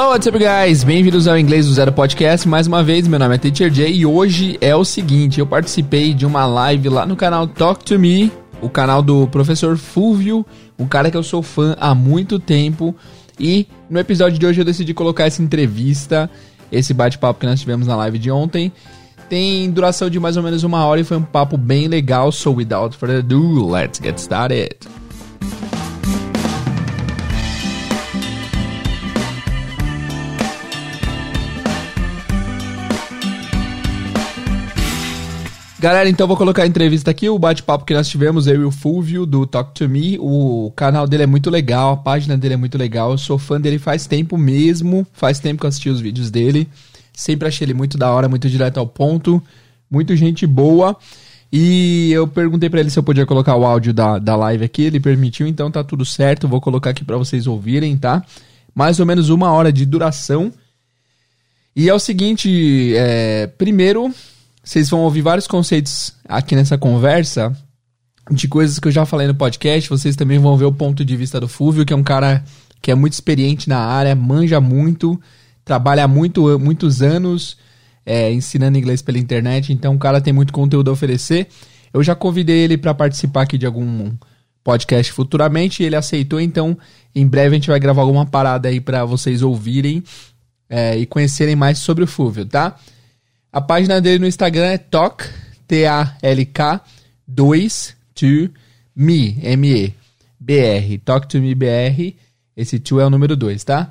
Hello, what's up, guys? Bem-vindos ao Inglês do Zero Podcast. Mais uma vez, meu nome é Teacher Jay e hoje é o seguinte: eu participei de uma live lá no canal Talk to Me, o canal do professor Fúvio, um cara que eu sou fã há muito tempo. E no episódio de hoje eu decidi colocar essa entrevista, esse bate-papo que nós tivemos na live de ontem. Tem duração de mais ou menos uma hora e foi um papo bem legal. So, without further ado, let's get started. Galera, então vou colocar a entrevista aqui, o bate-papo que nós tivemos, eu e o Fulvio, do Talk to Me. O canal dele é muito legal, a página dele é muito legal. Eu sou fã dele faz tempo mesmo, faz tempo que eu assisti os vídeos dele. Sempre achei ele muito da hora, muito direto ao ponto, muito gente boa. E eu perguntei para ele se eu podia colocar o áudio da, da live aqui, ele permitiu, então tá tudo certo. Vou colocar aqui para vocês ouvirem, tá? Mais ou menos uma hora de duração. E é o seguinte, é, primeiro vocês vão ouvir vários conceitos aqui nessa conversa de coisas que eu já falei no podcast. Vocês também vão ver o ponto de vista do Fúvio, que é um cara que é muito experiente na área, manja muito, trabalha muito, muitos anos é, ensinando inglês pela internet. Então, o cara tem muito conteúdo a oferecer. Eu já convidei ele para participar aqui de algum podcast futuramente ele aceitou. Então, em breve a gente vai gravar alguma parada aí para vocês ouvirem é, e conhecerem mais sobre o Fúvio, tá? A página dele no Instagram é talk, T-A-L-K, 2 to me, M-E, B-R, talk to me BR, esse to é o número 2, tá?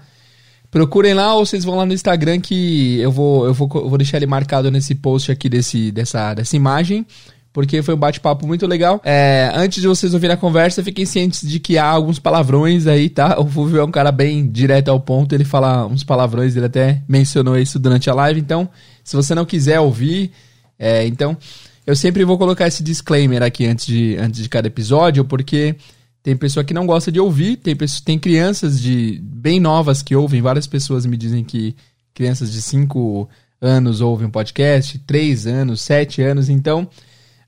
Procurem lá ou vocês vão lá no Instagram que eu vou, eu vou, eu vou deixar ele marcado nesse post aqui desse, dessa, dessa imagem porque foi um bate-papo muito legal. É, antes de vocês ouvirem a conversa, fiquem cientes de que há alguns palavrões aí, tá? O Fulvio é um cara bem direto ao ponto, ele fala uns palavrões, ele até mencionou isso durante a live, então, se você não quiser ouvir, é, então, eu sempre vou colocar esse disclaimer aqui antes de, antes de cada episódio, porque tem pessoa que não gosta de ouvir, tem, pessoa, tem crianças de bem novas que ouvem, várias pessoas me dizem que crianças de 5 anos ouvem um podcast, 3 anos, 7 anos, então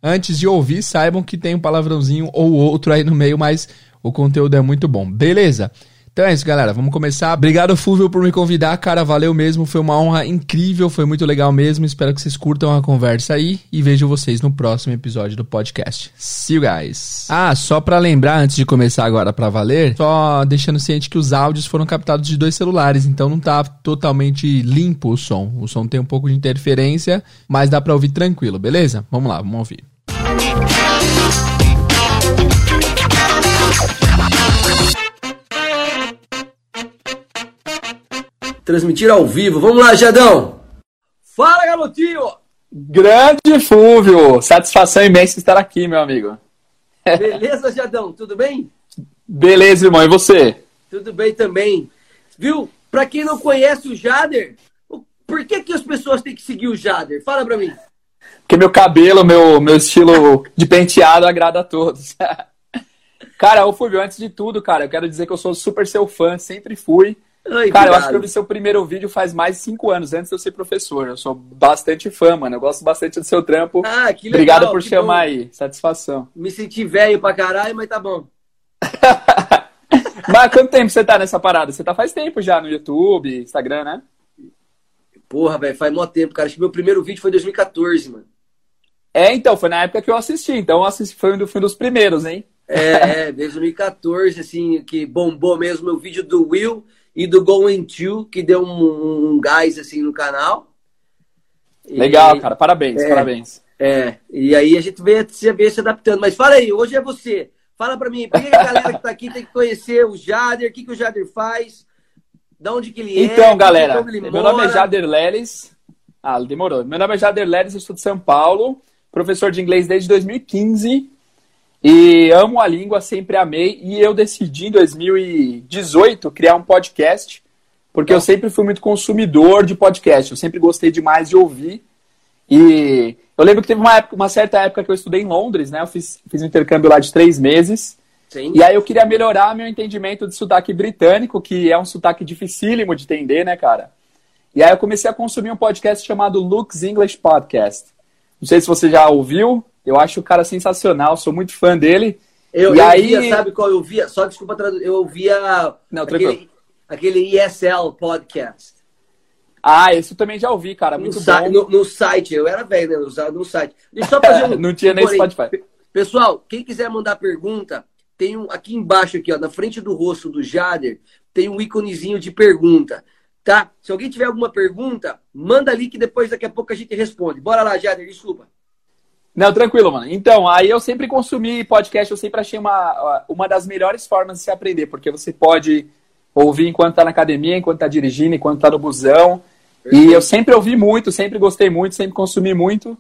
Antes de ouvir, saibam que tem um palavrãozinho ou outro aí no meio, mas o conteúdo é muito bom. Beleza? Então é isso, galera. Vamos começar. Obrigado, Fúvio, por me convidar. Cara, valeu mesmo. Foi uma honra incrível. Foi muito legal mesmo. Espero que vocês curtam a conversa aí. E vejo vocês no próximo episódio do podcast. See you guys. Ah, só pra lembrar, antes de começar agora pra valer, só deixando ciente que os áudios foram captados de dois celulares. Então não tá totalmente limpo o som. O som tem um pouco de interferência, mas dá pra ouvir tranquilo, beleza? Vamos lá, vamos ouvir. Transmitir ao vivo. Vamos lá, Jadão! Fala, garotinho! Grande Fúvio! Satisfação imensa estar aqui, meu amigo. Beleza, Jadão? Tudo bem? Beleza, irmão. E você? Tudo bem também. Viu? Pra quem não conhece o Jader, por que, que as pessoas têm que seguir o Jader? Fala pra mim. Porque meu cabelo, meu, meu estilo de penteado agrada a todos. cara, ô Fulvio, antes de tudo, cara, eu quero dizer que eu sou super seu fã, sempre fui. Ai, cara, eu acho que eu vi seu primeiro vídeo faz mais de cinco anos, antes de eu ser professor. Eu sou bastante fã, mano. Eu gosto bastante do seu trampo. Ah, que legal. Obrigado por chamar bom. aí. Satisfação. Me senti velho pra caralho, mas tá bom. mas quanto tempo você tá nessa parada? Você tá faz tempo já no YouTube, Instagram, né? Porra, velho, faz mó tempo, cara. Acho que meu primeiro vídeo foi em 2014, mano. É, então, foi na época que eu assisti. Então, eu assisti, foi, um, dos primeiros, hein? É, é, desde 2014, assim, que bombou mesmo meu vídeo do Will e do Going To, que deu um, um gás, assim, no canal. Legal, e, cara. Parabéns, é, parabéns. É, e aí a gente vem se, vem se adaptando. Mas fala aí, hoje é você. Fala pra mim, por que a galera que tá aqui tem que conhecer o Jader, o que, que o Jader faz, de onde que ele então, é. Então, galera, meu mora. nome é Jader Leles. Ah, demorou. Meu nome é Jader Leles, eu sou de São Paulo professor de inglês desde 2015 e amo a língua, sempre amei. E eu decidi em 2018 criar um podcast, porque eu sempre fui muito consumidor de podcast, eu sempre gostei demais de ouvir. E eu lembro que teve uma, época, uma certa época que eu estudei em Londres, né? Eu fiz, fiz um intercâmbio lá de três meses. Sim. E aí eu queria melhorar meu entendimento de sotaque britânico, que é um sotaque dificílimo de entender, né, cara? E aí eu comecei a consumir um podcast chamado Luke's English Podcast. Não sei se você já ouviu. Eu acho o cara sensacional, sou muito fã dele. Eu, e eu aí... via, sabe qual eu via? Só desculpa, eu ouvia Não, aquele, aquele ESL Podcast. Ah, esse eu também já ouvi, cara. Muito no, bom. No, no, site, eu era velho, né? Usava no site. Deixa só fazer um. Não tinha nem Spotify. Pessoal, quem quiser mandar pergunta, tem um aqui embaixo, aqui, ó, na frente do rosto do Jader, tem um íconezinho de pergunta. Tá? Se alguém tiver alguma pergunta, manda ali que depois daqui a pouco a gente responde. Bora lá, Jader, desculpa. Não, tranquilo, mano. Então, aí eu sempre consumi podcast, eu sempre achei uma, uma das melhores formas de se aprender, porque você pode ouvir enquanto tá na academia, enquanto tá dirigindo, enquanto tá no busão. Perfeito. E eu sempre ouvi muito, sempre gostei muito, sempre consumi muito.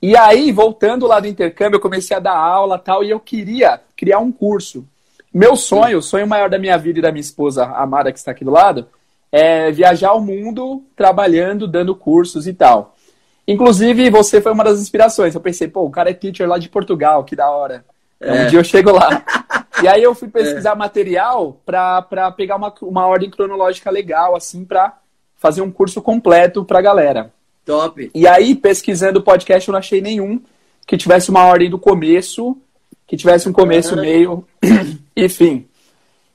E aí, voltando lá do intercâmbio, eu comecei a dar aula tal, e eu queria criar um curso. Meu sonho, o sonho maior da minha vida e da minha esposa amada que está aqui do lado, é viajar o mundo trabalhando, dando cursos e tal. Inclusive, você foi uma das inspirações. Eu pensei, pô, o cara é teacher lá de Portugal, que da hora. É. Um dia eu chego lá. e aí eu fui pesquisar é. material para pegar uma, uma ordem cronológica legal, assim, para fazer um curso completo pra galera. Top. E aí, pesquisando o podcast, eu não achei nenhum que tivesse uma ordem do começo, que tivesse um começo, meio e fim.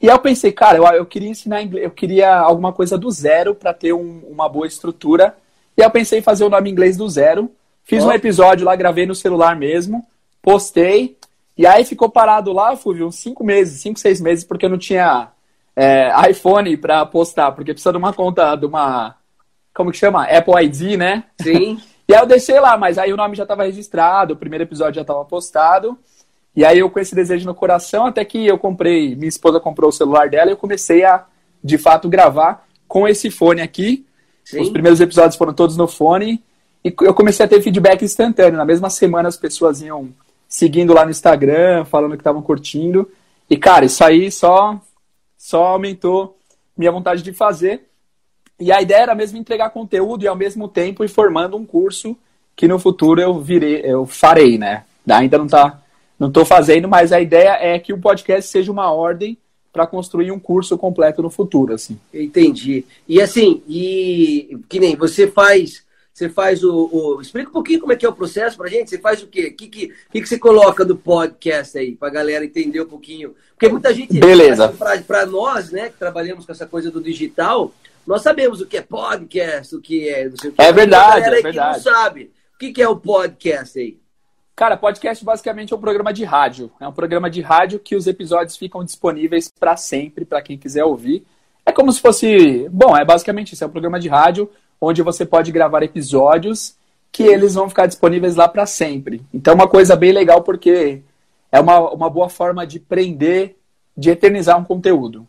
E aí eu pensei, cara, eu, eu queria ensinar inglês, eu queria alguma coisa do zero para ter um, uma boa estrutura. E aí eu pensei em fazer o nome inglês do zero. Fiz oh. um episódio lá, gravei no celular mesmo, postei. E aí ficou parado lá, Fúvio, uns cinco meses, cinco, seis meses, porque eu não tinha é, iPhone para postar, porque precisa de uma conta, de uma. Como que chama? Apple ID, né? Sim. e aí eu deixei lá, mas aí o nome já estava registrado, o primeiro episódio já estava postado. E aí eu com esse desejo no coração, até que eu comprei, minha esposa comprou o celular dela e eu comecei a, de fato, gravar com esse fone aqui. Sim. Os primeiros episódios foram todos no fone. E eu comecei a ter feedback instantâneo. Na mesma semana as pessoas iam seguindo lá no Instagram, falando que estavam curtindo. E, cara, isso aí só, só aumentou minha vontade de fazer. E a ideia era mesmo entregar conteúdo e ao mesmo tempo ir formando um curso que no futuro eu virei, eu farei, né? Ainda não está não estou fazendo, mas a ideia é que o podcast seja uma ordem para construir um curso completo no futuro, assim. Entendi. E assim, e que nem você faz, você faz o, o explica um pouquinho como é que é o processo para gente. Você faz o quê? O que, que, que, que você coloca no podcast aí para a galera entender um pouquinho? Porque muita gente, beleza, para nós, né, que trabalhamos com essa coisa do digital, nós sabemos o que é podcast, o que é, não sei o que. É verdade, é verdade. Que não sabe. O que, que é o podcast aí? Cara, podcast basicamente é um programa de rádio. É um programa de rádio que os episódios ficam disponíveis para sempre, para quem quiser ouvir. É como se fosse. Bom, é basicamente isso. É um programa de rádio onde você pode gravar episódios que eles vão ficar disponíveis lá para sempre. Então, é uma coisa bem legal porque é uma, uma boa forma de prender, de eternizar um conteúdo.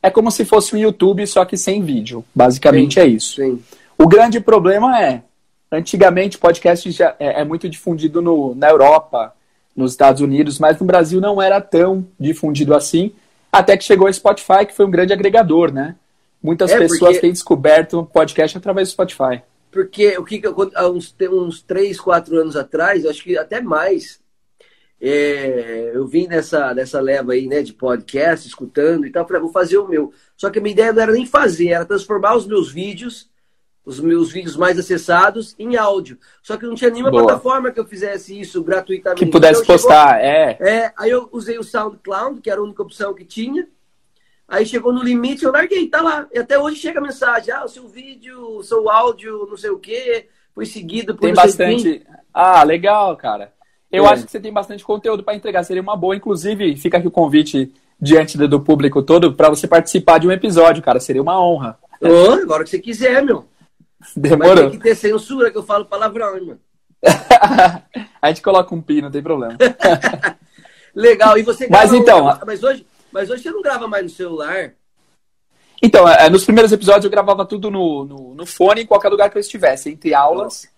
É como se fosse um YouTube, só que sem vídeo. Basicamente sim, é isso. Sim. O grande problema é Antigamente, podcast já é, é muito difundido no, na Europa, nos Estados Unidos, mas no Brasil não era tão difundido assim, até que chegou o Spotify, que foi um grande agregador, né? Muitas é pessoas porque... têm descoberto podcast através do Spotify. Porque o que há uns, uns 3, 4 anos atrás, acho que até mais, é, eu vim nessa, nessa leva aí, né, de podcast, escutando e tal, falei, ah, vou fazer o meu. Só que a minha ideia não era nem fazer, era transformar os meus vídeos os meus vídeos mais acessados em áudio. Só que não tinha nenhuma Boa. plataforma que eu fizesse isso gratuitamente. Que pudesse então, postar, chegou, é. É, aí eu usei o SoundCloud, que era a única opção que tinha. Aí chegou no limite, eu larguei, tá lá. E até hoje chega a mensagem, ah, o seu vídeo, o seu áudio, não sei o quê, foi seguido por Tem bastante. Ah, legal, cara. Eu é. acho que você tem bastante conteúdo para entregar, seria uma boa. Inclusive, fica aqui o convite diante do público todo para você participar de um episódio, cara. Seria uma honra. Oh, agora que você quiser, meu. Demorou. Mas tem que ter censura que eu falo palavrão, hein, mano. a gente coloca um pi, não tem problema. Legal. E você Mas então. Mas hoje, mas hoje você não grava mais no celular? Então, é, nos primeiros episódios eu gravava tudo no, no, no fone, em qualquer lugar que eu estivesse. Entre aulas,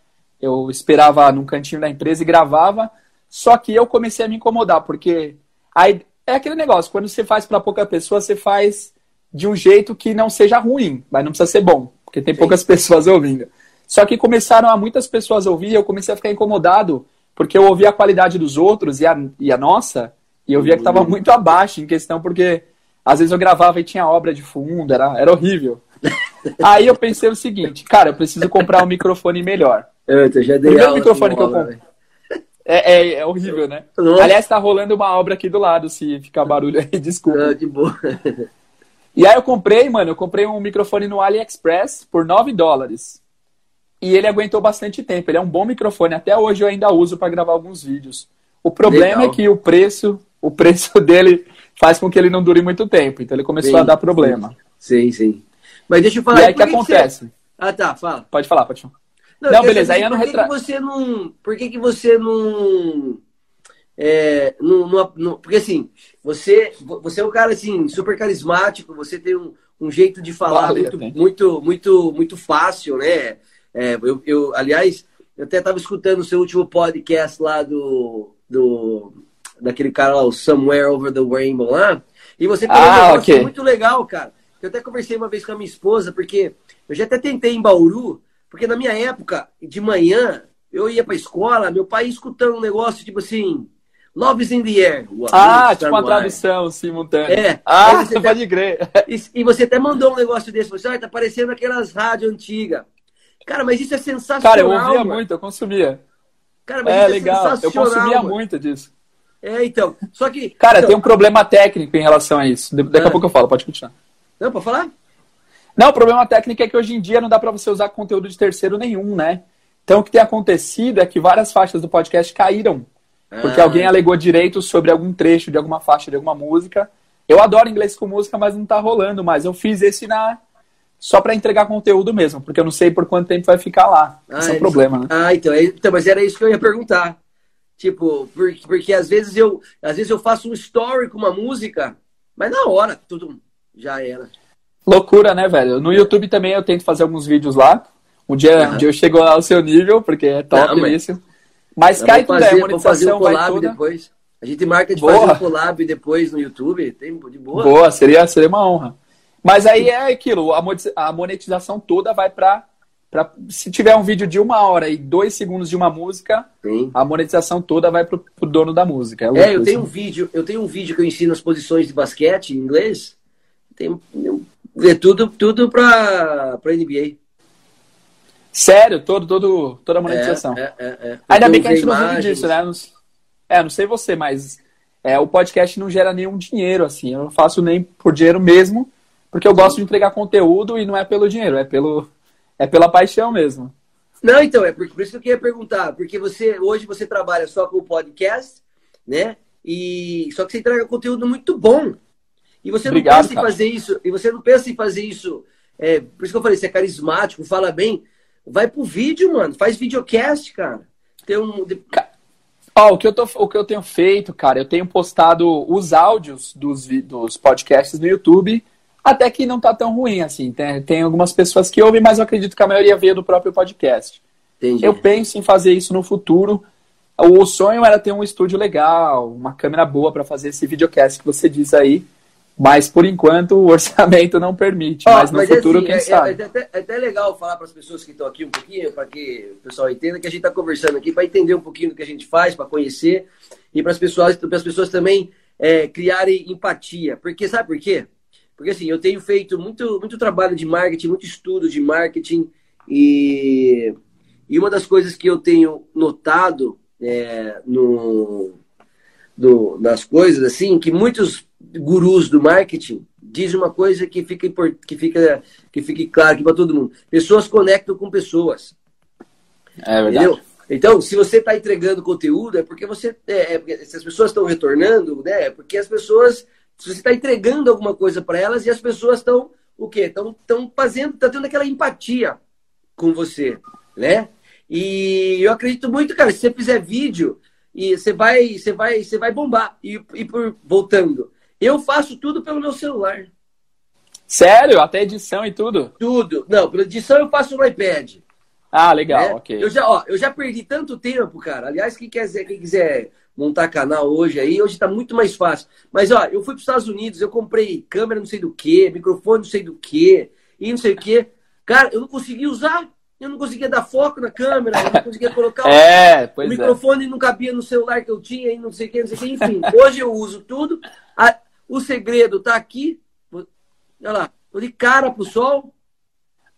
eu esperava num cantinho da empresa e gravava. Só que eu comecei a me incomodar, porque aí, é aquele negócio, quando você faz para pouca pessoa, você faz de um jeito que não seja ruim, mas não precisa ser bom porque tem Sim. poucas pessoas ouvindo. Só que começaram a muitas pessoas ouvir e eu comecei a ficar incomodado, porque eu ouvia a qualidade dos outros e a, e a nossa, e eu via que estava uhum. muito abaixo em questão, porque às vezes eu gravava e tinha obra de fundo, era, era horrível. Aí eu pensei o seguinte, cara, eu preciso comprar um microfone melhor. Eu já dei o microfone que eu comprei. É, é, é, horrível, né? Nossa. Aliás, tá rolando uma obra aqui do lado, se ficar barulho aí, desculpa. Ah, de boa. E aí eu comprei, mano, eu comprei um microfone no AliExpress por 9 dólares. E ele aguentou bastante tempo. Ele é um bom microfone. Até hoje eu ainda uso para gravar alguns vídeos. O problema Legal. é que o preço, o preço dele faz com que ele não dure muito tempo. Então ele começou sim, a dar problema. Sim, sim. Mas deixa eu falar. E aí o que, acontece? Você... Ah, tá, fala. Pode falar, pode falar. Não, não beleza. Aí ano por que, que você não. Por que, que você não. É, não, não, não, porque assim, você, você é um cara assim, super carismático, você tem um, um jeito de falar Valeu, muito, muito, muito, muito fácil, né? É, eu, eu, aliás, eu até estava escutando o seu último podcast lá do, do daquele cara lá, o Somewhere Over the Rainbow lá, e você tem ah, um negócio okay. muito legal, cara. Eu até conversei uma vez com a minha esposa, porque eu já até tentei em Bauru, porque na minha época, de manhã, eu ia pra escola, meu pai escutando um negócio tipo assim. Love is in the air. Ah, tipo uma tradução simultânea. É. Ah, você pode crer. E, e, você até mandou um negócio desse. Você, ah, tá parecendo aquelas rádios antigas. Cara, mas isso é sensacional. Cara, eu ouvia mano. muito, eu consumia. Cara, mas é, isso é legal. Eu consumia mano. muito disso. É, então. Só que. Cara, então... tem um problema técnico em relação a isso. Daqui a é. pouco eu falo, pode continuar. Não, pode falar? Não, o problema técnico é que hoje em dia não dá para você usar conteúdo de terceiro nenhum, né? Então o que tem acontecido é que várias faixas do podcast caíram. Porque ah. alguém alegou direitos sobre algum trecho de alguma faixa de alguma música. Eu adoro inglês com música, mas não tá rolando mais. Eu fiz esse na só para entregar conteúdo mesmo, porque eu não sei por quanto tempo vai ficar lá. Ah, Esse é um problema, né? Ah, então, é, então, mas era isso que eu ia perguntar. Tipo, porque, porque às vezes eu às vezes eu faço um story com uma música, mas na hora tudo já era. Loucura, né, velho? No YouTube também eu tento fazer alguns vídeos lá. Um dia, um dia eu chego ao seu nível, porque é top não, mas... isso. Mas cai tudo, é, a monetização um vai toda... depois. A gente marca de boa. fazer um collab depois no YouTube, tem de boa. Boa, seria, seria uma honra. Mas aí é aquilo, a monetização toda vai para Pra, se tiver um vídeo de uma hora e dois segundos de uma música, Sim. a monetização toda vai pro, pro dono da música. É, é eu tenho um vídeo, eu tenho um vídeo que eu ensino as posições de basquete em inglês. Tem, é tudo, tudo pra, pra NBA. Sério, todo, todo, toda a monetização. É, é, é, é. Ainda bem que a gente não vive disso, né? Não, é, não sei você, mas é, o podcast não gera nenhum dinheiro, assim. Eu não faço nem por dinheiro mesmo, porque eu gosto de entregar conteúdo e não é pelo dinheiro, é pelo é pela paixão mesmo. Não, então, é por, por isso que eu queria perguntar, porque você hoje você trabalha só com o podcast, né? E só que você entrega conteúdo muito bom. E você Obrigado, não pensa cara. em fazer isso, e você não pensa em fazer isso. É, por isso que eu falei, você é carismático, fala bem. Vai pro vídeo, mano. Faz videocast, cara. Tem um. Ó, oh, o, que eu tô, o que eu tenho feito, cara, eu tenho postado os áudios dos, dos podcasts no YouTube até que não tá tão ruim, assim. Tem, tem algumas pessoas que ouvem, mas eu acredito que a maioria veio do próprio podcast. Entendi. Eu penso em fazer isso no futuro. O sonho era ter um estúdio legal, uma câmera boa para fazer esse videocast que você diz aí. Mas por enquanto o orçamento não permite. Oh, mas no mas é futuro, assim, quem é, sabe? É, é, até, é, até, legal falar para as pessoas que estão aqui um pouquinho, para que o pessoal entenda que a gente está conversando aqui, para entender um pouquinho do que a gente faz, para conhecer, e para as pessoas, as pessoas também é, criarem empatia. Porque sabe por quê? Porque assim, eu tenho feito muito, muito trabalho de marketing, muito estudo de marketing, e, e uma das coisas que eu tenho notado é, no, no, nas coisas, assim, que muitos gurus do marketing dizem uma coisa que fica, que fica, que fique claro aqui para todo mundo. Pessoas conectam com pessoas. É verdade. Entendeu? Então, se você está entregando conteúdo, é porque você. É, é, se as pessoas estão retornando, né? É porque as pessoas se você está entregando alguma coisa para elas e as pessoas estão o quê? Estão fazendo, tá tendo aquela empatia com você, né? E eu acredito muito, cara, se você fizer vídeo e você vai, você vai, você vai bombar. E, e por voltando, eu faço tudo pelo meu celular. Sério? Até edição e tudo? Tudo. Não, pela edição eu faço no iPad. Ah, legal, né? ok. Eu já, ó, eu já perdi tanto tempo, cara. Aliás, quem quiser, quem quiser montar canal hoje aí, hoje está muito mais fácil. Mas, ó, eu fui para os Estados Unidos, eu comprei câmera não sei do que, microfone não sei do que, e não sei o que. Cara, eu não conseguia usar. Eu não conseguia dar foco na câmera, eu não conseguia colocar é, o, o é. microfone é. não cabia no celular que eu tinha, e não sei o que, não sei o que, enfim. Hoje eu uso tudo. A, o segredo tá aqui. Olha lá, tô de cara pro sol.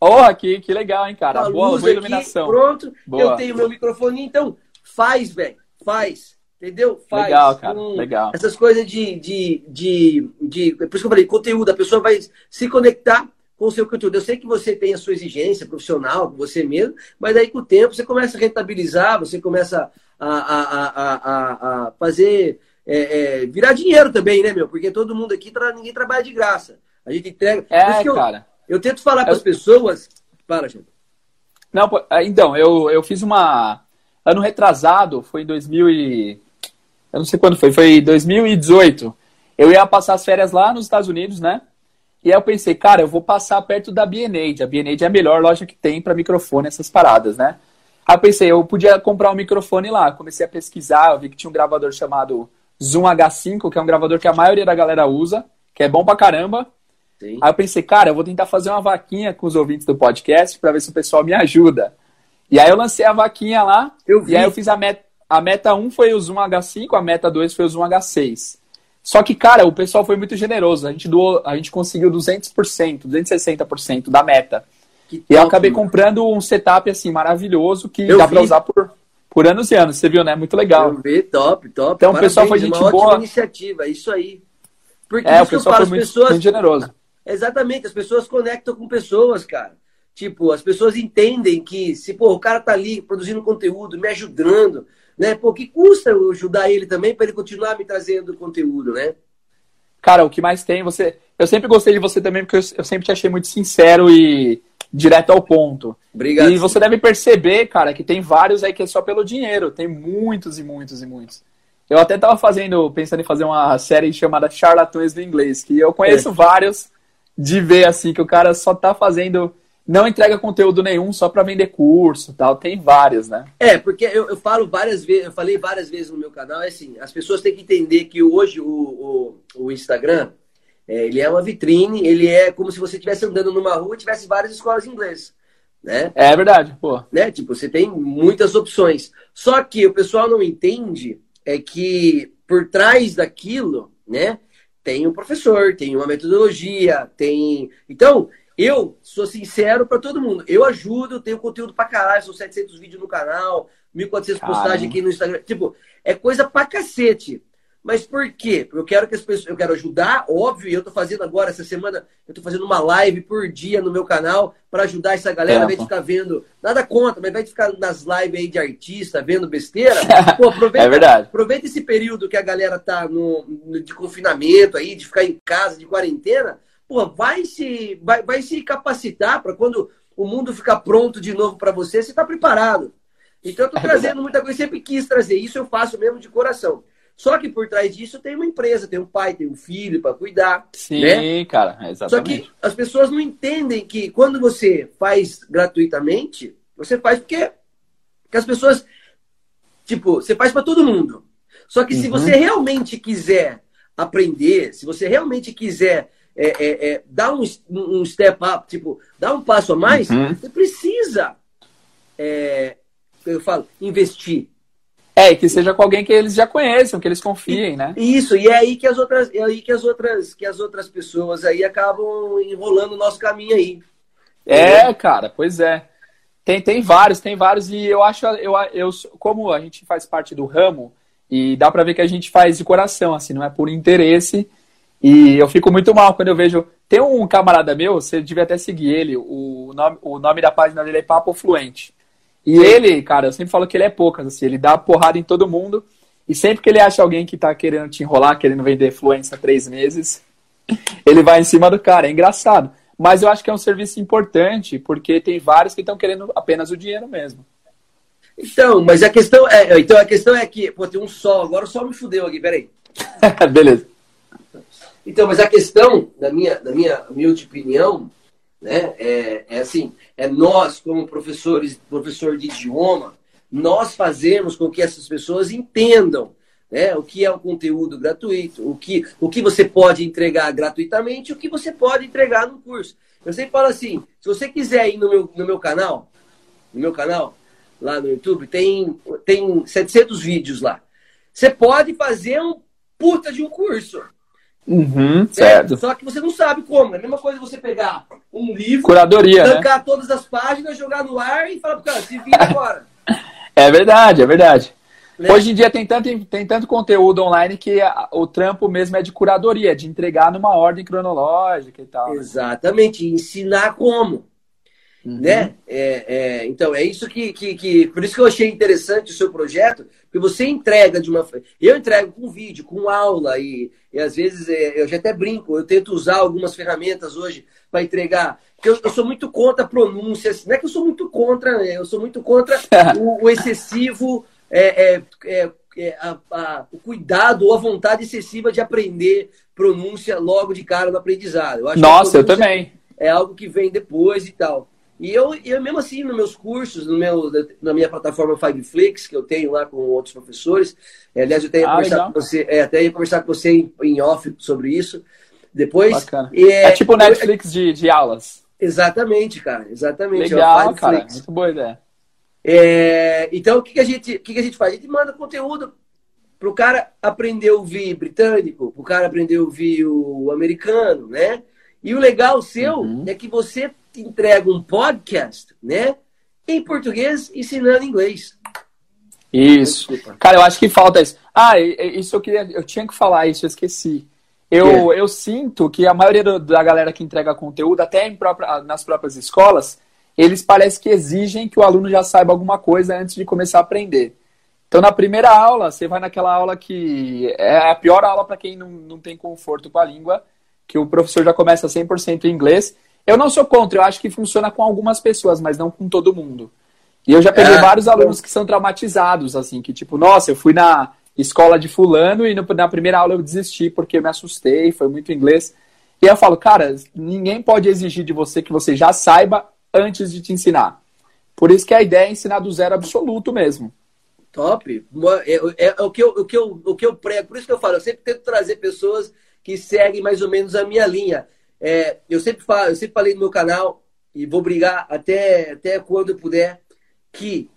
Oh, que, que legal, hein, cara? Boa, boa iluminação. Aqui, pronto, boa. eu tenho meu microfone, então faz, velho, faz Entendeu? Faz legal, cara. Um, legal. Essas coisas de, de, de, de. Por isso que eu falei, conteúdo. A pessoa vai se conectar com o seu conteúdo. Eu sei que você tem a sua exigência profissional, com você mesmo, mas aí com o tempo você começa a rentabilizar, você começa a, a, a, a, a fazer. É, é, virar dinheiro também, né, meu? Porque todo mundo aqui, ninguém trabalha de graça. A gente entrega. É, eu, cara. Eu tento falar para as pessoas. Para, gente. Não, ah, então, eu, eu fiz uma. Ano retrasado, foi em 2000 e... Eu não sei quando foi, foi 2018. Eu ia passar as férias lá nos Estados Unidos, né? E aí eu pensei, cara, eu vou passar perto da B&Aid. A B&Aid é a melhor loja que tem para microfone, essas paradas, né? Aí eu pensei, eu podia comprar um microfone lá. Comecei a pesquisar, eu vi que tinha um gravador chamado Zoom H5, que é um gravador que a maioria da galera usa, que é bom pra caramba. Sim. Aí eu pensei, cara, eu vou tentar fazer uma vaquinha com os ouvintes do podcast para ver se o pessoal me ajuda. E aí eu lancei a vaquinha lá, e aí eu fiz a meta, a meta 1 foi o Zoom H5, a meta 2 foi o Zoom H6. Só que, cara, o pessoal foi muito generoso. A gente, doou, a gente conseguiu 200%, 260% da meta. Que e eu acabei comprando um setup, assim, maravilhoso, que eu dá pra usar por, por anos e anos. Você viu, né? Muito legal. Eu vi, top, top. Então, Parabéns, o pessoal foi gente uma boa. iniciativa, isso aí. Porque é, o pessoal foi muito, pessoas... muito generoso. Exatamente, as pessoas conectam com pessoas, cara. Tipo, as pessoas entendem que se pô, o cara tá ali produzindo conteúdo, me ajudando, né? Pô, que custa eu ajudar ele também para ele continuar me trazendo conteúdo, né? Cara, o que mais tem, você. Eu sempre gostei de você também, porque eu, eu sempre te achei muito sincero e direto ao ponto. Obrigado. E você deve perceber, cara, que tem vários aí que é só pelo dinheiro. Tem muitos e muitos e muitos. Eu até tava fazendo, pensando em fazer uma série chamada Charlatões do Inglês, que eu conheço é. vários de ver assim que o cara só tá fazendo não entrega conteúdo nenhum só para vender curso tal. Tem vários, né? É, porque eu, eu, falo várias vezes, eu falei várias vezes no meu canal, é assim, as pessoas têm que entender que hoje o, o, o Instagram, é, ele é uma vitrine, ele é como se você estivesse andando numa rua e tivesse várias escolas de inglês. Né? É verdade, pô. Né? Tipo, você tem muitas opções. Só que o pessoal não entende é que por trás daquilo, né, tem um professor, tem uma metodologia, tem. Então, eu sou sincero para todo mundo. Eu ajudo, tenho conteúdo pra caralho, são 700 vídeos no canal, 1.400 postagens aqui no Instagram. Tipo, é coisa pra cacete. Mas por quê? Porque eu quero que as pessoas, eu quero ajudar, óbvio, e eu tô fazendo agora essa semana, eu tô fazendo uma live por dia no meu canal para ajudar essa galera, invés de ficar vendo, nada contra, mas de ficar nas lives aí de artista, vendo besteira, pô, aproveita, é verdade. aproveita esse período que a galera tá no, de confinamento aí, de ficar em casa, de quarentena, pô, vai se, vai, vai se capacitar para quando o mundo ficar pronto de novo para você, você tá preparado. Então eu tô é trazendo muita coisa, sempre quis trazer, isso eu faço mesmo de coração. Só que por trás disso tem uma empresa, tem um pai, tem um filho para cuidar. Sim, né? cara, exatamente. Só que as pessoas não entendem que quando você faz gratuitamente, você faz porque, porque as pessoas. Tipo, você faz para todo mundo. Só que uhum. se você realmente quiser aprender, se você realmente quiser é, é, é, dar um, um step up, tipo, dar um passo a mais, uhum. você precisa, é, eu falo, investir. É, que seja com alguém que eles já conheçam, que eles confiem, né? Isso, e é aí que as outras, é aí que as outras, que as outras pessoas aí acabam enrolando o nosso caminho aí. É, cara, pois é. Tem, tem vários, tem vários, e eu acho, eu, eu, como a gente faz parte do ramo, e dá pra ver que a gente faz de coração, assim, não é por interesse. E eu fico muito mal quando eu vejo. Tem um camarada meu, você devia até seguir ele, o nome, o nome da página dele é Papo Fluente. E ele, cara, eu sempre falo que ele é poucas, assim, ele dá porrada em todo mundo. E sempre que ele acha alguém que tá querendo te enrolar, querendo vender fluência três meses, ele vai em cima do cara. É engraçado. Mas eu acho que é um serviço importante, porque tem vários que estão querendo apenas o dinheiro mesmo. Então, mas a questão é. Então a questão é que, pô, tem um sol, agora o sol me fudeu aqui, peraí. Beleza. Então, mas a questão, na minha, na minha humilde opinião, né? É, é assim, é nós, como professores, professor de idioma, nós fazemos com que essas pessoas entendam né, o que é o conteúdo gratuito, o que, o que você pode entregar gratuitamente, o que você pode entregar no curso. Eu sempre falo assim, se você quiser ir no meu, no meu canal, no meu canal, lá no YouTube, tem, tem 700 vídeos lá. Você pode fazer um puta de um curso. Uhum, certo. Só que você não sabe como. É a mesma coisa você pegar um livro, Curadoria, tancar né? todas as páginas, jogar no ar e falar pro cara, se vira agora. é verdade, é verdade. Né? Hoje em dia tem tanto, tem tanto conteúdo online que a, o trampo mesmo é de curadoria, de entregar numa ordem cronológica e tal. Né? Exatamente, ensinar como. Uhum. Né? É, é, então, é isso que, que, que, Por isso que eu achei interessante o seu projeto, porque você entrega de uma. Eu entrego com vídeo, com aula, e, e às vezes é, eu já até brinco, eu tento usar algumas ferramentas hoje para entregar. Porque eu, eu, sou muito contra pronúncias. Não é que eu sou muito contra, né? eu sou muito contra o, o excessivo. É, é, é, é, a, a, o cuidado ou a vontade excessiva de aprender pronúncia logo de cara no aprendizado. Eu Nossa, eu também. É algo que vem depois e tal. E eu, eu mesmo assim, nos meus cursos, no meu, na minha plataforma Fiveflix, que eu tenho lá com outros professores, é, aliás, eu tenho ah, com você, é, até ia conversar com você em, em off sobre isso depois. É, é tipo Netflix de, de aulas. Exatamente, cara, exatamente. É Legal, cara, muito boa ideia. É, então, o que, que, a gente, o que, que a gente faz? A gente manda conteúdo para o cara aprender a ouvir britânico, para o cara aprender a ouvir o americano, né? E o legal seu uhum. é que você entrega um podcast, né? Em português, ensinando inglês. Isso. Cara, eu acho que falta isso. Ah, isso eu queria. Eu tinha que falar isso, eu esqueci. Eu, eu sinto que a maioria do, da galera que entrega conteúdo, até própria, nas próprias escolas, eles parecem que exigem que o aluno já saiba alguma coisa antes de começar a aprender. Então, na primeira aula, você vai naquela aula que é a pior aula para quem não, não tem conforto com a língua, que o professor já começa 100% em inglês eu não sou contra, eu acho que funciona com algumas pessoas, mas não com todo mundo. E eu já peguei é, vários alunos que são traumatizados, assim, que tipo, nossa, eu fui na escola de fulano e no, na primeira aula eu desisti porque eu me assustei, foi muito inglês. E eu falo, cara, ninguém pode exigir de você que você já saiba antes de te ensinar. Por isso que a ideia é ensinar do zero absoluto mesmo. Top. É, é, é, o, que eu, o, que eu, o que eu prego. Por isso que eu falo, eu sempre tento trazer pessoas que seguem mais ou menos a minha linha. É, eu, sempre falo, eu sempre falei no meu canal, e vou brigar até, até quando eu puder, que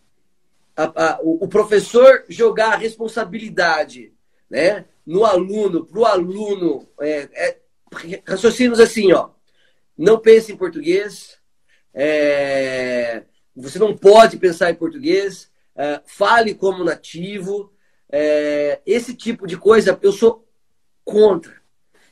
a, a, o, professor jogar a responsabilidade né, no aluno, para o aluno, é, é, raciocínios assim, ó, não pense em português, é, você não pode pensar em português, é, fale como nativo, é, esse tipo de coisa eu sou contra.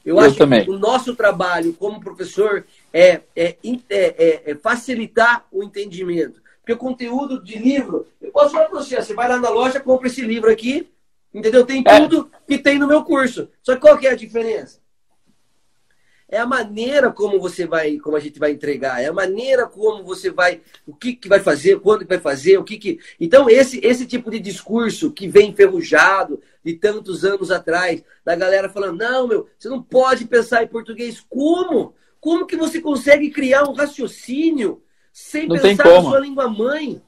Eu, eu acho também. que o nosso trabalho como professor é, é, é, é, é facilitar o entendimento. Porque o conteúdo de livro, eu posso falar para você, você vai lá na loja, compra esse livro aqui, entendeu? Tem é. tudo que tem no meu curso. Só que qual que é a diferença? é a maneira como você vai, como a gente vai entregar, é a maneira como você vai, o que, que vai fazer, quando que vai fazer, o que que. Então, esse, esse tipo de discurso que vem enferrujado de tantos anos atrás, da galera falando, não, meu, você não pode pensar em português. Como? Como que você consegue criar um raciocínio sem não pensar na sua língua mãe?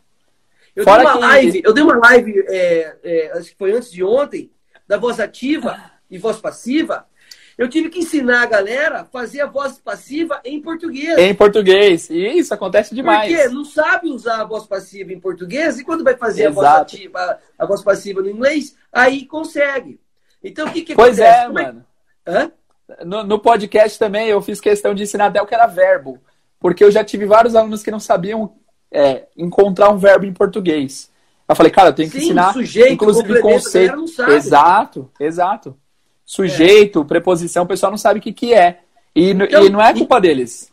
Eu Fora dei uma que... live, eu dei uma live, é, é, acho que foi antes de ontem, da voz ativa e voz passiva, eu tive que ensinar a galera a fazer a voz passiva em português. Em português. E isso acontece demais. Porque não sabe usar a voz passiva em português e quando vai fazer a voz, ativa, a voz passiva no inglês, aí consegue. Então o que, que pois acontece? Pois é, mano. Hã? No, no podcast também eu fiz questão de ensinar até o que era verbo. Porque eu já tive vários alunos que não sabiam é, encontrar um verbo em português. Eu falei, cara, eu tenho que Sim, ensinar, sujeito, inclusive conceito. Exato, exato sujeito, é. preposição, o pessoal não sabe o que, que é. E, então, e não é culpa e... deles.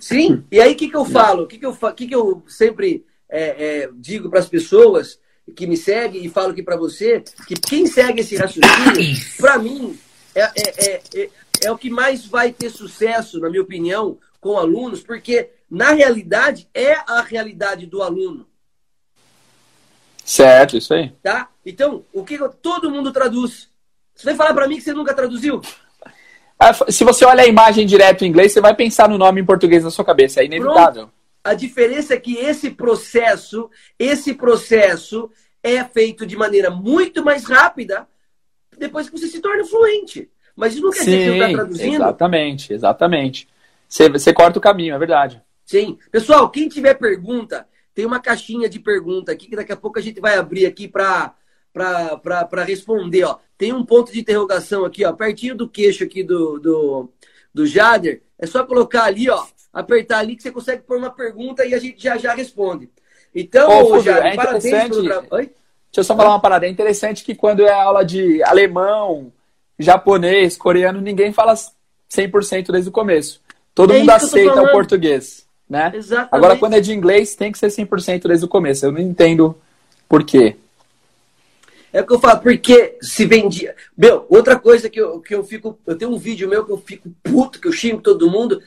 Sim, e aí o que, que eu falo? O que, que, eu, que, que eu sempre é, é, digo para as pessoas que me seguem e falo aqui para você, que quem segue esse raciocínio, para mim, é, é, é, é, o que mais vai ter sucesso, na minha opinião, com alunos, porque na realidade é a realidade do aluno. Certo, isso aí. Tá? Então, o que todo mundo traduz? Você vai falar para mim que você nunca traduziu? Ah, se você olha a imagem direto em inglês, você vai pensar no nome em português na sua cabeça. É inevitável. Pronto. A diferença é que esse processo, esse processo é feito de maneira muito mais rápida depois que você se torna fluente. Mas isso não quer Sim, dizer que você está traduzindo. Exatamente, exatamente. Você, você corta o caminho, é verdade. Sim. Pessoal, quem tiver pergunta, tem uma caixinha de pergunta aqui que daqui a pouco a gente vai abrir aqui para para responder. Ó. Tem um ponto de interrogação aqui, ó, pertinho do queixo aqui do, do, do Jader. É só colocar ali, ó, apertar ali que você consegue pôr uma pergunta e a gente já já responde. Então, Ô, Jader, é parabéns pelo trabalho. Deixa eu só falar uma parada. É interessante que quando é aula de alemão, japonês, coreano, ninguém fala 100% desde o começo. Todo é mundo aceita o português, né? Exatamente. Agora, quando é de inglês, tem que ser 100% desde o começo. Eu não entendo por quê. É o que eu falo, porque se vendia. Meu, outra coisa que eu, que eu fico. Eu tenho um vídeo meu que eu fico puto, que eu xingo todo mundo,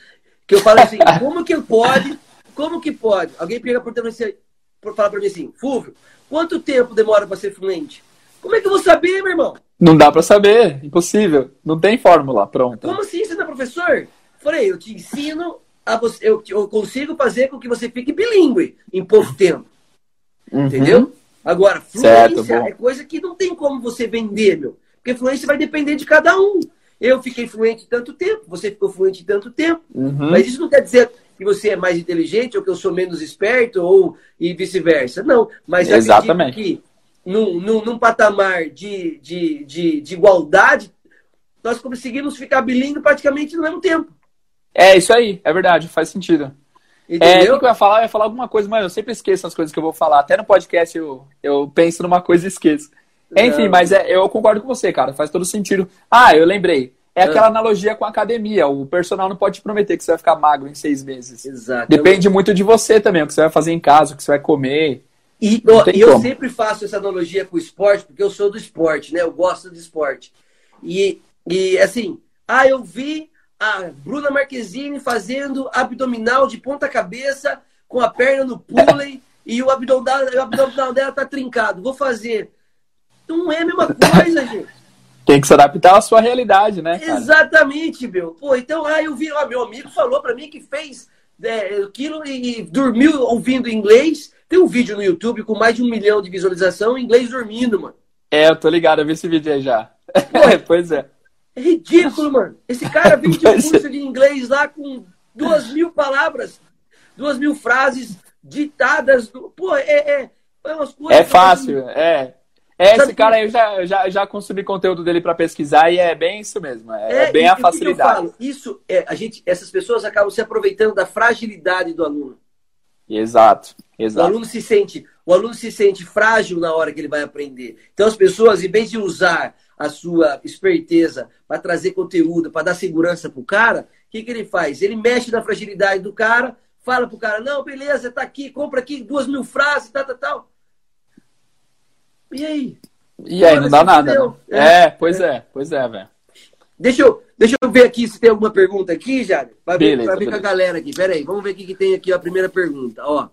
que eu falo assim, como que pode? Como que pode? Alguém pega por telefone e fala pra mim assim, Fúvio, quanto tempo demora para ser fluente? Como é que eu vou saber, meu irmão? Não dá para saber, impossível. Não tem fórmula pronta. Como assim, você não é professor? Falei, eu te ensino, a você, eu, eu consigo fazer com que você fique bilíngue em pouco tempo. Uhum. Entendeu? Agora, fluência certo, é coisa que não tem como você vender, meu. Porque fluência vai depender de cada um. Eu fiquei fluente tanto tempo, você ficou fluente tanto tempo. Uhum. Mas isso não quer dizer que você é mais inteligente ou que eu sou menos esperto ou e vice-versa. Não, mas Exatamente. que num, num, num patamar de, de, de, de, igualdade, nós conseguimos ficar bilíngue praticamente no mesmo tempo. É, isso aí, é verdade, faz sentido. Entendeu? É, o que eu ia falar? Eu ia falar alguma coisa, mas eu sempre esqueço as coisas que eu vou falar. Até no podcast eu, eu penso numa coisa e esqueço. Enfim, mas é, eu concordo com você, cara. Faz todo sentido. Ah, eu lembrei. É aquela analogia com a academia. O personal não pode te prometer que você vai ficar magro em seis meses. Exato. Depende muito de você também, o que você vai fazer em casa, o que você vai comer. E, e eu sempre faço essa analogia com o esporte, porque eu sou do esporte, né? Eu gosto do esporte. E, e assim, ah, eu vi a Bruna Marquezine fazendo abdominal de ponta cabeça, com a perna no pulley, e o abdominal, o abdominal dela tá trincado. Vou fazer. Não é a mesma coisa, gente. Tem que se adaptar à sua realidade, né? Cara? Exatamente, meu. Pô, então, ah, eu vi, ó, meu amigo falou para mim que fez é, aquilo e, e dormiu ouvindo inglês. Tem um vídeo no YouTube com mais de um milhão de visualização inglês dormindo, mano. É, eu tô ligado, eu vi esse vídeo aí já. Pois é. É ridículo, mano. Esse cara vem de um curso de inglês lá com duas mil palavras, duas mil frases ditadas. Pô, é, é, é umas coisas. É fácil, é. É, esse cara aí eu já, já, já consumi conteúdo dele para pesquisar e é bem isso mesmo. É, é bem a facilidade. Que isso, é, a gente, essas pessoas acabam se aproveitando da fragilidade do aluno. Exato, exato. O aluno se sente, o aluno se sente frágil na hora que ele vai aprender. Então as pessoas, em vez de usar a sua esperteza para trazer conteúdo, para dar segurança para o cara, o que, que ele faz? Ele mexe na fragilidade do cara, fala para o cara, não, beleza, tá aqui, compra aqui duas mil frases, tal, tal, tal. E aí? E aí, não dá nada. Né? É, é, pois é, é pois é, velho. Deixa eu, deixa eu ver aqui se tem alguma pergunta aqui, Jade. Para ver, pra ver com a galera aqui. Pera aí, vamos ver o que, que tem aqui ó, a primeira pergunta. Ó.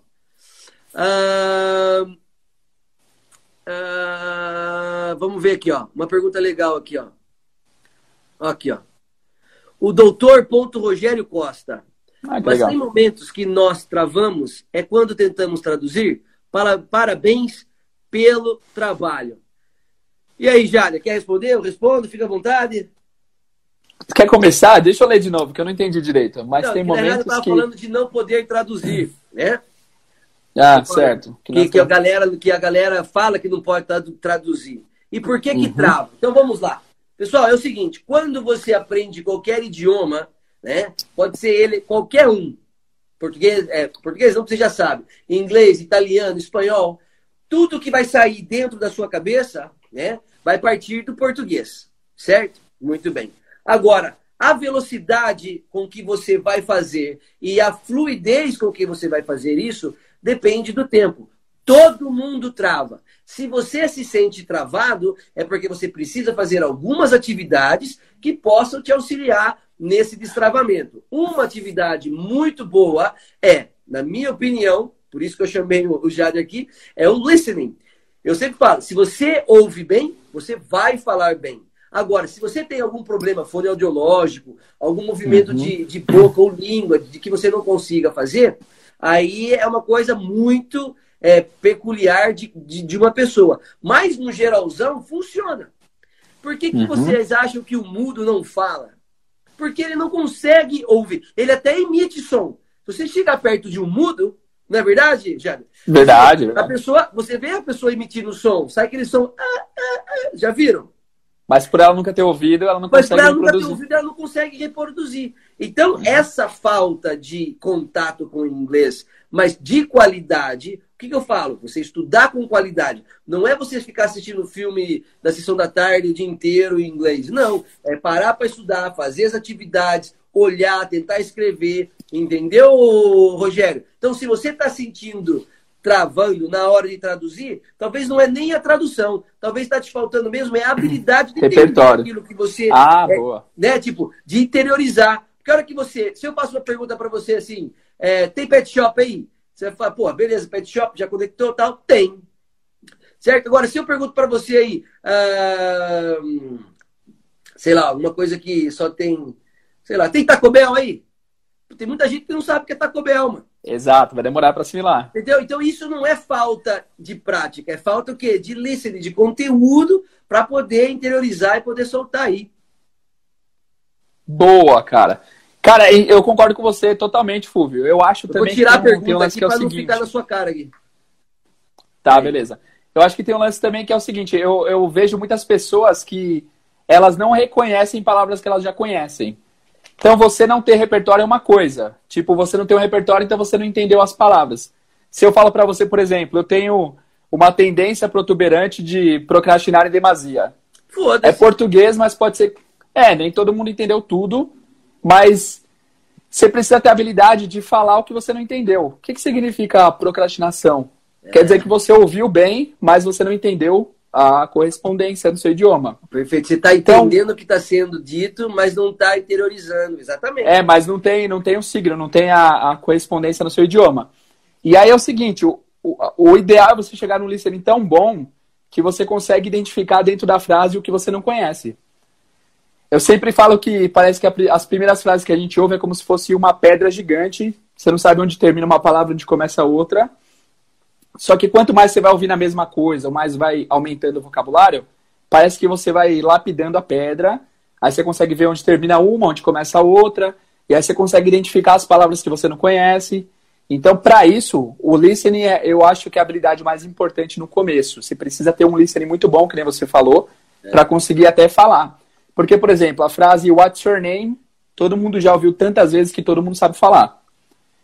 Ah, ah, vamos ver aqui, ó. Uma pergunta legal aqui, ó. Aqui, ó. O doutor ponto Rogério Costa. Ah, Mas legal. tem momentos que nós travamos, é quando tentamos traduzir. Para, parabéns pelo trabalho. E aí, Jália, quer responder? Eu respondo, fica à vontade. Quer começar? Deixa eu ler de novo, que eu não entendi direito. Mas não, tem momentos que... falando de não poder traduzir, né? Ah, certo. Que, que, que, a galera, que a galera fala que não pode traduzir. E por que que uhum. trava? Então vamos lá. Pessoal, é o seguinte, quando você aprende qualquer idioma, né? Pode ser ele qualquer um. Português, é, português não, você já sabe. Inglês, italiano, espanhol. Tudo que vai sair dentro da sua cabeça, né? Vai partir do português. Certo? Muito bem. Agora, a velocidade com que você vai fazer e a fluidez com que você vai fazer isso depende do tempo. Todo mundo trava. Se você se sente travado, é porque você precisa fazer algumas atividades que possam te auxiliar nesse destravamento. Uma atividade muito boa é, na minha opinião, por isso que eu chamei o Jade aqui, é o listening. Eu sempre falo, se você ouve bem, você vai falar bem. Agora, se você tem algum problema fonoaudiológico, algum movimento uhum. de, de boca ou língua de que você não consiga fazer, aí é uma coisa muito é, peculiar de, de, de, uma pessoa. Mas, no geralzão, funciona. Por que, que uhum. vocês acham que o mudo não fala? Porque ele não consegue ouvir. Ele até emite som. Se você chegar perto de um mudo, não é verdade, Jade? Verdade, A pessoa, você vê a pessoa emitindo som, sai aquele som. Ah, ah, ah, já viram? Mas por ela nunca ter ouvido, ela não Mas consegue por ela nunca ter reproduzir. ouvido, ela não consegue reproduzir. Então, essa falta de contato com o inglês, mas de qualidade, o que, que eu falo? Você estudar com qualidade. Não é você ficar assistindo filme da sessão da tarde o dia inteiro em inglês. Não. É parar para estudar, fazer as atividades, olhar, tentar escrever. Entendeu, Rogério? Então, se você está sentindo travando na hora de traduzir, talvez não é nem a tradução. Talvez está te faltando mesmo é a habilidade de Repertório. aquilo que você. Ah, é, boa. Né, tipo, de interiorizar. Porque a hora que você. Se eu faço uma pergunta para você assim, é, tem pet shop aí? Você vai falar, pô, beleza, pet shop, já conectou tal? Tem. Certo? Agora, se eu pergunto para você aí, ah, sei lá, uma coisa que só tem. Sei lá, tem Taco Bell aí? Tem muita gente que não sabe o que é Taco Bell, mano. Exato, vai demorar para assimilar. Entendeu? Então isso não é falta de prática, é falta o quê? De listening, de conteúdo para poder interiorizar e poder soltar aí. Boa, cara. Cara, eu concordo com você totalmente, Fúvio. Eu acho Eu também vou tirar a que tem um- um pergunta lance aqui é para não ficar na sua cara aqui. Tá, beleza. Eu acho que tem um lance também que é o seguinte, eu, eu vejo muitas pessoas que elas não reconhecem palavras que elas já conhecem. Então você não ter repertório é uma coisa. Tipo, você não tem um repertório, então você não entendeu as palavras. Se eu falo pra você, por exemplo, eu tenho uma tendência protuberante de procrastinar em demasia. É Foda-se. português, mas pode ser. É, nem todo mundo entendeu tudo, mas você precisa ter a habilidade de falar o que você não entendeu. O que, que significa procrastinação? Quer dizer que você ouviu bem, mas você não entendeu a correspondência do seu idioma. Perfeito. Você está Então- entendendo o que está sendo dito, mas não está interiorizando. Exatamente. É, mas não tem, não tem o signo, não tem a, a correspondência no seu idioma. E aí é o seguinte, o, o, o ideal é você chegar num listening tão bom que você consegue identificar dentro da frase o que você não conhece. Eu sempre falo que parece que a as primeiras frases que a gente ouve é como se fosse uma pedra gigante. Você não sabe onde termina uma palavra, onde começa outra. Só que quanto mais você vai ouvindo a mesma coisa, mais vai aumentando o vocabulário, parece que você vai lapidando a pedra. Aí você consegue ver onde termina uma, onde começa a outra. E aí você consegue identificar as palavras que você não conhece. Então, para isso, o listening é, eu acho que é a habilidade mais importante no começo. Você precisa ter um listening muito bom, que nem você falou, para conseguir até falar. Porque, por exemplo, a frase What's your name? Todo mundo já ouviu tantas vezes que todo mundo sabe falar.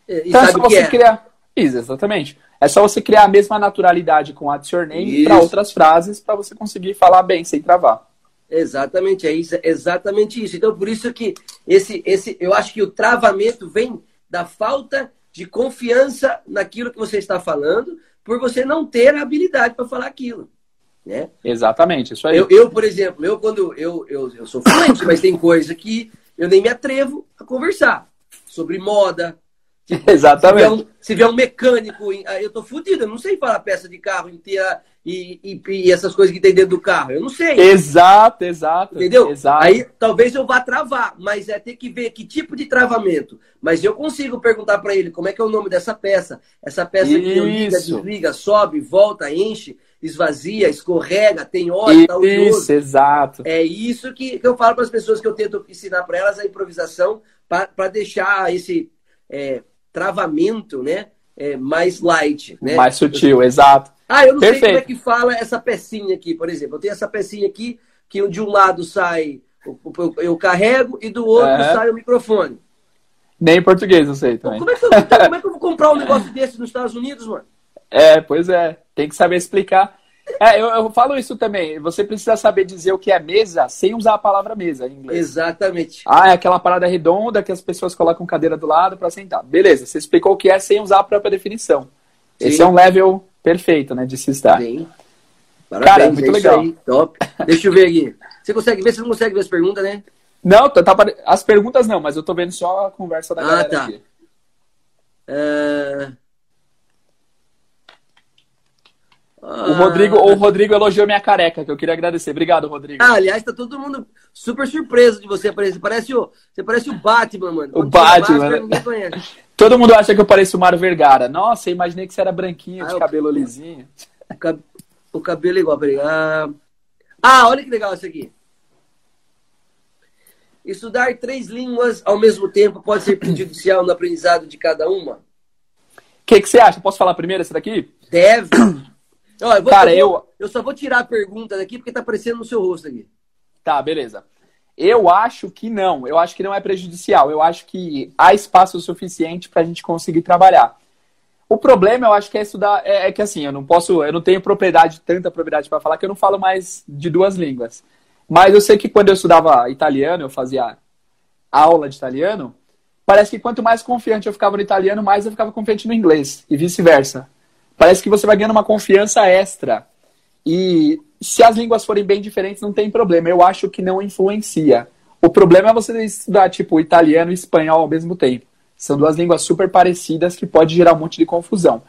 E Então é sabe que você é? criar. Isso, exatamente. É só você criar a mesma naturalidade com What's your name para outras frases para você conseguir falar bem sem travar. Exatamente, é isso, é exatamente isso. Então, por isso que esse, esse, eu acho que o travamento vem da falta de confiança naquilo que você está falando, por você não ter a habilidade para falar aquilo. Né? Exatamente, isso aí. Eu, eu, por exemplo, eu quando eu, eu, eu sou fluente, mas tem coisa que eu nem me atrevo a conversar sobre moda. Se vier, Exatamente. um, se vier um mecânico, aí eu tô fudido, eu não sei falar peça de carro inteira e, e, e essas coisas que tem dentro do carro. Eu não sei. Exato, exato. Entendeu? Exato. Aí talvez eu vá travar, mas é ter que ver que tipo de travamento. Mas eu consigo perguntar para ele como é que é o nome dessa peça. Essa peça aqui liga, Isso. desliga, sobe, volta, enche, esvazia, escorrega, tem óleo, tá oleoso. Isso, exato. É isso que, que eu falo para as pessoas que eu tento ensinar para elas a improvisação para deixar esse é, travamento, né, é, mais light, né? Mais sutil, exato. Ah, eu não sei como é Perfeito. que fala essa pecinha aqui, por exemplo. Eu tenho essa pecinha aqui que de um lado sai eu, eu carrego e do outro sai o microfone. Nem em português eu sei também. Como é, que eu, então, como é que eu vou comprar um negócio desse nos Estados Unidos, mano? É, pois é. Tem que saber explicar. É, eu, eu falo isso também. Você precisa saber dizer o que é mesa sem usar a palavra mesa em inglês. Exatamente. Ah, é aquela parada redonda que as pessoas colocam cadeira do lado para sentar. Beleza, você explicou o que é sem usar a própria definição. Esse Sim. é um level perfeito, né, de se estar. Bem. Cara, Parabéns, muito é legal. aí, top. Deixa eu ver aqui. Você consegue ver? Você não consegue ver as perguntas, né? Não, tá, tá as perguntas não, mas eu tô vendo só a conversa da Ah, galera tá. aqui. É... O Rodrigo, o Rodrigo elogiou minha careca, que eu queria agradecer. Obrigado, Rodrigo. Ah, aliás, tá todo mundo super surpreso de você aparecer. Parece o, você parece o Batman, mano. O Quando Batman, máscara, né? Todo mundo acha que eu pareço o Mário Vergara. Nossa, eu imaginei que você era branquinho, Ah, de cabelo lisinho. O, cab- o cabelo é igual, peraí. Ah... ah, olha que legal isso aqui. Estudar três línguas ao mesmo tempo pode ser prejudicial no aprendizado de cada uma? O que, que você acha? Posso falar primeiro esse daqui? Deve. Ó, eu, vou- Cara, eu, vou- eu- eu só vou tirar a pergunta daqui porque tá aparecendo no seu rosto aqui. Tá, beleza. Eu acho que não. Eu acho que não é prejudicial. Eu acho que há espaço suficiente para a gente conseguir trabalhar. O problema, eu acho que é estudar. É, é, que assim, eu não posso. Eu não tenho propriedade, tanta propriedade para falar que eu não falo mais de duas línguas. Mas eu sei que quando eu estudava italiano, eu fazia aula de italiano. Parece que quanto mais confiante eu ficava no italiano, mais eu ficava confiante no inglês. E vice-versa. Parece que você vai ganhando uma confiança extra. E se as línguas forem bem diferentes, não tem problema. Eu acho que não influencia. O problema é você estudar, tipo, italiano e espanhol ao mesmo tempo. São duas línguas super parecidas que pode gerar um monte de confusão.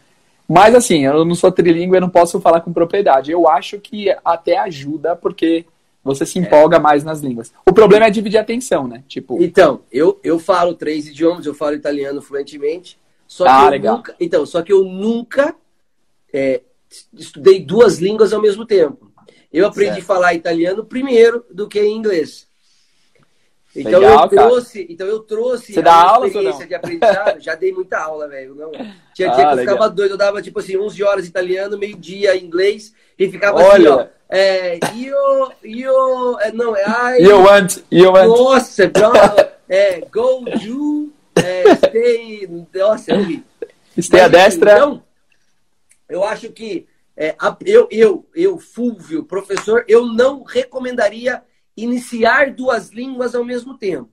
Mas assim, eu não sou trilingue, eu não posso falar com propriedade. Eu acho que até ajuda, porque você se empolga é. mais nas línguas. O problema é dividir a atenção, né? Tipo... Então, eu, eu falo três idiomas, eu falo italiano fluentemente. Só que ah, legal. Nunca, então, só que eu nunca é, estudei duas línguas ao mesmo tempo. Eu aprendi certo. a falar italiano primeiro do que inglês. Então Legal, eu trouxe, cara. então eu trouxe Você a dá aula, experiência de aprendizado. já dei muita aula, velho. Não, tinha dia ah, que eu ficava doido, eu dava tipo assim 11 horas italiano, meio dia inglês e ficava assim, Olha. assim, ó. É, io, io, é, não, é, I, you want, you want. Nossa, bro, é, go, you, é, stay, nossa, eu vi. Stay a destra. Então, eu acho que é, eu, eu, eu, Fulvio, professor, eu não recomendaria iniciar duas línguas ao mesmo tempo.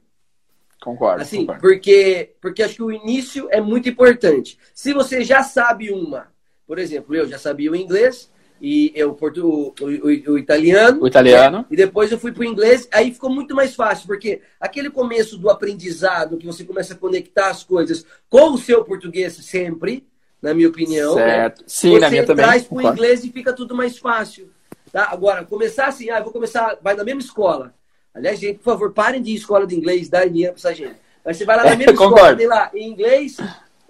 Concordo. Assim, concordo. Porque, porque acho que o início é muito importante. Se você já sabe uma, por exemplo, eu já sabia o inglês e eu portu, o, o, o italiano. O italiano. Né? E depois eu fui para o inglês, aí ficou muito mais fácil, porque aquele começo do aprendizado, que você começa a conectar as coisas com o seu português sempre, na minha opinião. Né? Certo. Né? Sim, Você na minha também. traz para o inglês e fica tudo mais fácil. Tá? Agora, começar assim, ah, vou começar, vai na mesma escola. Aliás, gente, por favor, parem de ir escola de inglês, dá dinheiro para essa gente. Mas você vai lá na mesma escola, tem lá em inglês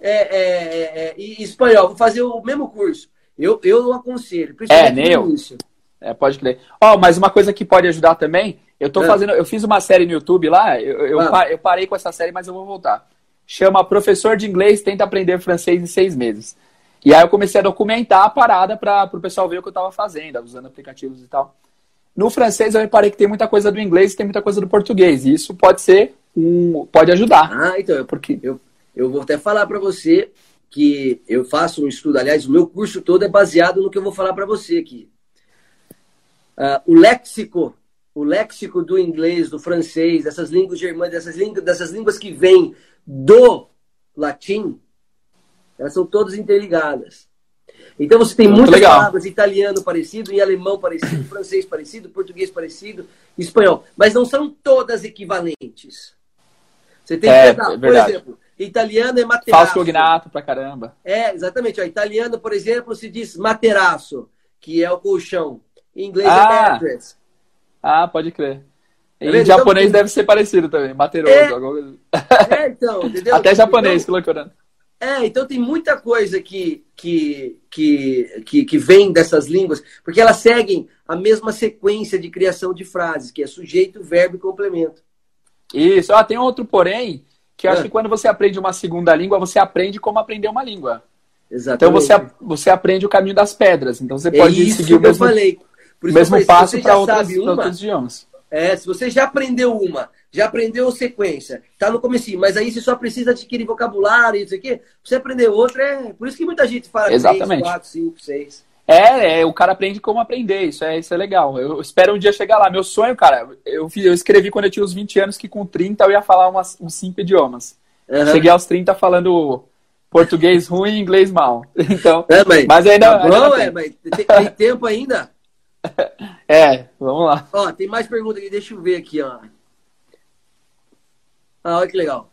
é, é, é, é, e espanhol, vou fazer o mesmo curso. Eu, eu não aconselho. É, nem eu. Isso. É, pode crer. Ó, oh, mas uma coisa que pode ajudar também, eu tô é. fazendo, eu fiz uma série no YouTube lá, eu, eu, ah. eu parei com essa série, mas eu vou voltar. Chama Professor de Inglês Tenta Aprender Francês em Seis Meses. E aí eu comecei a documentar a parada para o pessoal ver o que eu estava fazendo, usando aplicativos e tal. No francês eu reparei que tem muita coisa do inglês e tem muita coisa do português. E isso pode ser um. pode ajudar. Ah, então, porque eu, eu vou até falar para você que eu faço um estudo, aliás, o meu curso todo é baseado no que eu vou falar para você aqui. Uh, o léxico, o léxico do inglês, do francês, dessas línguas germânicas, dessas línguas, dessas línguas que vêm do latim, elas são todas interligadas. Então você tem Muito muitas legal. palavras italiano parecido, em alemão parecido, francês parecido, português parecido, espanhol, mas não são todas equivalentes. Você tem é, que pegar, é por exemplo, italiano é materaço. Falso cognato pra caramba. É, exatamente. Ó, italiano, por exemplo, se diz materaço, que é o colchão. Em inglês é ah. é mattress. Ah, pode crer. Em então, japonês então, deve ser parecido também, materoso. É, é então, entendeu? Até japonês, então, colocando. É, então tem muita coisa que, que, que, que, que vem dessas línguas, porque elas seguem a mesma sequência de criação de frases, que é sujeito, verbo e complemento. Isso. Ah, tem outro porém, que eu acho é. que quando você aprende uma segunda língua, você aprende como aprender uma língua. Exatamente. Então você, você aprende o caminho das pedras. Então você pode é seguir o mesmo, falei. O mesmo passo para outros idiomas. É, se você já aprendeu uma já aprendeu sequência, tá no começo, mas aí você só precisa adquirir vocabulário, isso aqui, você aprender outra, é por isso que muita gente fala Exatamente. 3, 4, 5, 6. É, é, o cara aprende como aprender, isso é, isso é legal. Eu espero um dia chegar lá. Meu sonho, cara, eu, eu escrevi quando eu tinha uns 20 anos que com 30 eu ia falar umas, uns 5 idiomas. Uhum. Cheguei aos 30 falando português ruim e inglês mal. Então, é, mas, mas ainda. Tá bom, ainda é, mas tem, tem tempo ainda? É, vamos lá. Ó, tem mais perguntas aqui, deixa eu ver aqui, ó. Ah, olha que legal.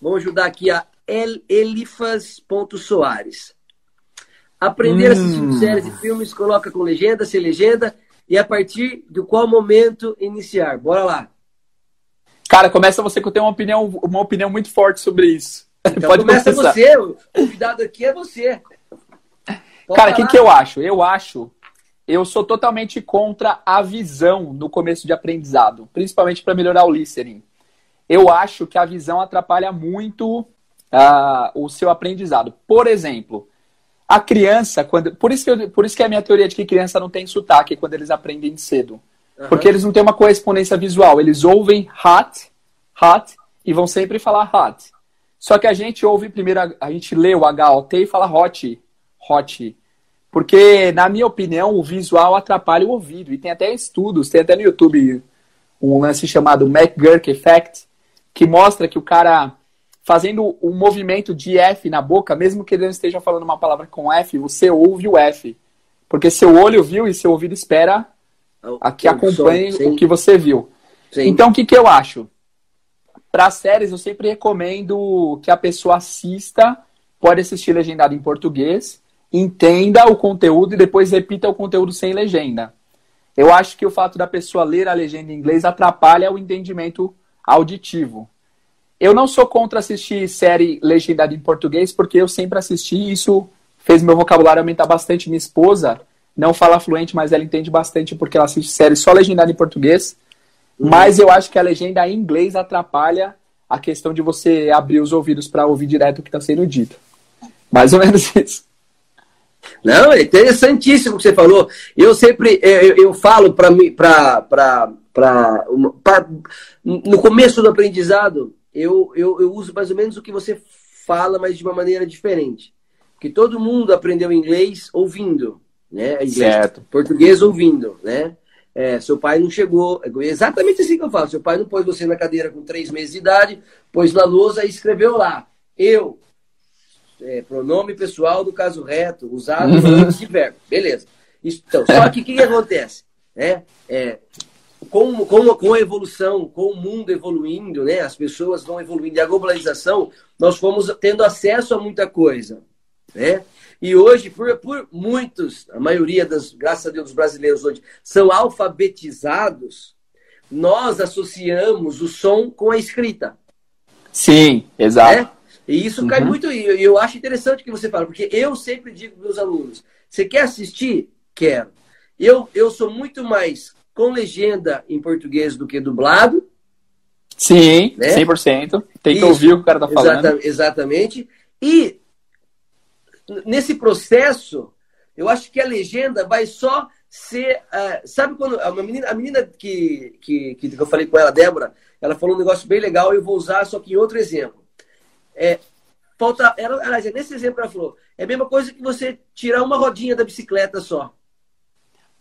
Vamos ajudar aqui a El Elifas.soares. Aprender hum. a assistir séries e filmes, coloca com legenda, sem legenda, e a partir de qual momento iniciar? Bora lá. Cara, começa você que eu tenho uma opinião, uma opinião muito forte sobre isso. Então Pode começa começar. você, o convidado aqui é você. Pode Cara, o que, que eu acho? Eu acho, eu sou totalmente contra a visão no começo de aprendizado, principalmente para melhorar o listening eu acho que a visão atrapalha muito uh, o seu aprendizado. Por exemplo, a criança, quando. Por isso, que eu, por isso que é a minha teoria de que criança não tem sotaque quando eles aprendem cedo. Uhum. Porque eles não têm uma correspondência visual. Eles ouvem hot, hot, e vão sempre falar hot. Só que a gente ouve primeiro, a gente lê o HOT e fala hot, hot. Porque, na minha opinião, o visual atrapalha o ouvido. E tem até estudos, tem até no YouTube um lance chamado McGurk Effect, que mostra que o cara fazendo um movimento de F na boca, mesmo que ele não esteja falando uma palavra com F, você ouve o F. Porque seu olho viu e seu ouvido espera a que acompanhe o que você viu. Sim. Então, o que, que eu acho? Para séries, eu sempre recomendo que a pessoa assista, pode assistir legendado em português, entenda o conteúdo e depois repita o conteúdo sem legenda. Eu acho que o fato da pessoa ler a legenda em inglês atrapalha o entendimento auditivo. Eu não sou contra assistir série legendada em português, porque eu sempre assisti e isso fez meu vocabulário aumentar bastante. Minha esposa não fala fluente, mas ela entende bastante porque ela assiste série só legendada em português. Uhum. Mas eu acho que a legenda em inglês atrapalha a questão de você abrir os ouvidos para ouvir direto o que está sendo dito. Mais ou menos isso. Não, é interessantíssimo o que você falou. Eu sempre eu, eu falo para mim, para no começo do aprendizado, eu, eu, eu uso mais ou menos o que você fala, mas de uma maneira diferente. Porque todo mundo aprendeu inglês ouvindo, né? Inglês, certo. Português ouvindo, né? É, seu pai não chegou. É exatamente assim que eu falo. Seu pai não pôs você na cadeira com três meses de idade, pôs na lousa e escreveu lá. Eu, é, pronome pessoal do caso reto, usado uhum. de verbo. Beleza. Então, só que o que, que, acontece? É, é, com, com, com a evolução, com o mundo evoluindo, né, as pessoas vão evoluindo e a globalização, nós fomos tendo acesso a muita coisa. Né? E hoje, por, por muitos, a maioria das, graças a Deus, dos brasileiros hoje, são alfabetizados, nós associamos o som com a escrita. Sim, exato. Né? E isso uhum. cai muito. E eu acho interessante o que você fala, porque eu sempre digo para meus alunos: você quer assistir? Quero. Eu, eu sou muito mais com legenda em português do que dublado. Sim, né? 100%. Tem que ouvir o que o cara tá falando. Exata, exatamente. E nesse processo, eu acho que a legenda vai só ser. Uh, sabe quando. A menina, a menina que, que, que eu falei com ela, Débora, ela falou um negócio bem legal eu vou usar só que em outro exemplo. É, falta. Ela, ela, nesse exemplo, ela falou: é a mesma coisa que você tirar uma rodinha da bicicleta só.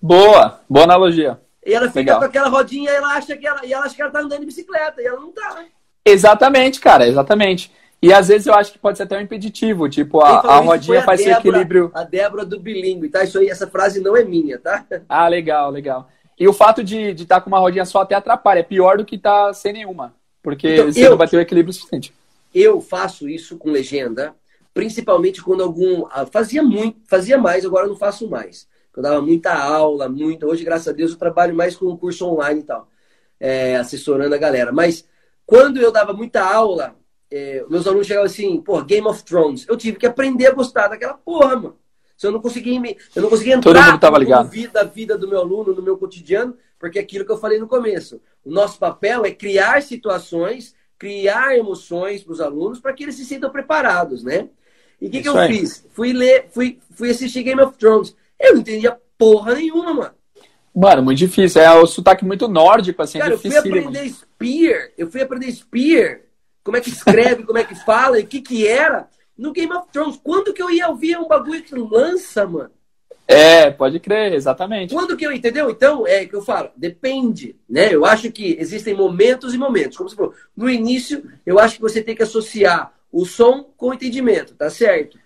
Boa, boa analogia. E ela fica Legal. com aquela rodinha e ela acha que ela, e ela acha que ela tá andando de bicicleta, e ela não tá. Né? Exatamente, cara, exatamente. E às vezes eu acho que pode ser até um impeditivo, tipo, a, a rodinha faz esse equilíbrio. A Débora do bilíngue, tá? Isso aí, essa frase não é minha, tá? Ah, legal, legal. E o fato de estar de tá com uma rodinha só até atrapalha, é pior do que estar tá sem nenhuma, porque então, você eu, não vai ter o equilíbrio suficiente. Eu faço isso com legenda, principalmente quando algum. Ah, fazia muito, fazia mais, agora não faço mais eu dava muita aula, muito. Hoje, graças a Deus, eu trabalho mais com um curso online e tal, é, assessorando a galera. Mas quando eu dava muita aula, é, meus alunos chegavam assim, pô, Game of Thrones. Eu tive que aprender a gostar daquela porra, mano. Se eu não conseguia, me, eu não conseguia entrar Todo mundo tava ligado. vida, vida do meu aluno, no meu cotidiano, porque é aquilo que eu falei no começo. O nosso papel é criar situações, criar emoções para os alunos para que eles se sintam preparados, né? E o que, que eu aí. fiz? Fui ler, fui, fui assistir Game of Thrones. Eu não entendia porra nenhuma, mano. Mano, muito difícil. É o sotaque muito nórdico, assim. Cara, é eu fui aprender Spear. Eu fui aprender Spear. Como é que escreve, como é que fala, e o que que era. No Game of Thrones. Quando que eu ia ouvir um bagulho que lança, mano? É, pode crer, exatamente. Quando que eu, entendeu? Então, é que eu falo, depende, né? Eu acho que existem momentos e momentos. Como você falou, no início, eu acho que você tem que associar o som com o entendimento, tá certo?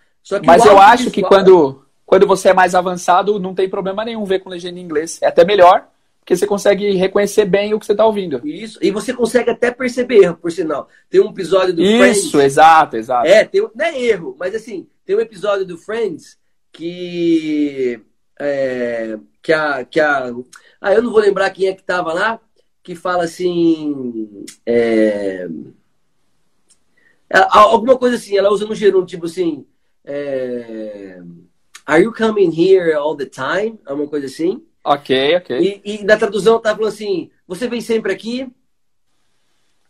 Mas eu acho visual... que quando quando você é mais avançado, não tem problema nenhum ver com legenda em inglês. É até melhor, porque você consegue reconhecer bem o que você está ouvindo. Isso, e você consegue até perceber erro, por sinal. Tem um episódio do Isso, Friends. Isso, exato, exato. É, tem, não é erro, mas assim, tem um episódio do Friends que. É, que a. Que a ah, eu não vou lembrar quem é que tava lá, que fala assim. É, alguma coisa assim, ela usa no gerúndio, tipo assim. É, Are you coming here all the time? É uma coisa assim. Ok, ok. E, e na tradução tá falando assim: você vem sempre aqui?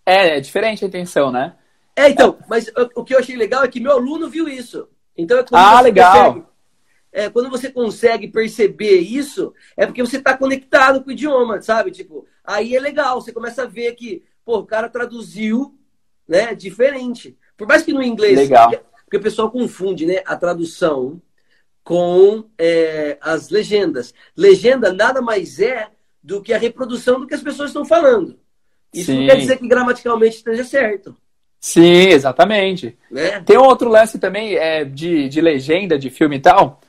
É, é diferente a intenção, né? É, então, mas o, o, que eu achei legal é que meu aluno viu isso. Então é Ah, legal. É, quando você consegue perceber isso, é porque você está conectado com o idioma, sabe? Tipo, aí é legal, você começa a ver que, pô, o cara traduziu, né, diferente. Por mais que no inglês. Legal. Porque, porque o pessoal confunde, né, a tradução com é, as legendas. Legenda nada mais é do que a reprodução do que as pessoas estão falando. Isso Sim. não quer dizer que gramaticalmente esteja certo. Sim, exatamente. Né? Tem um outro lance também é, de, de legenda de filme e tal.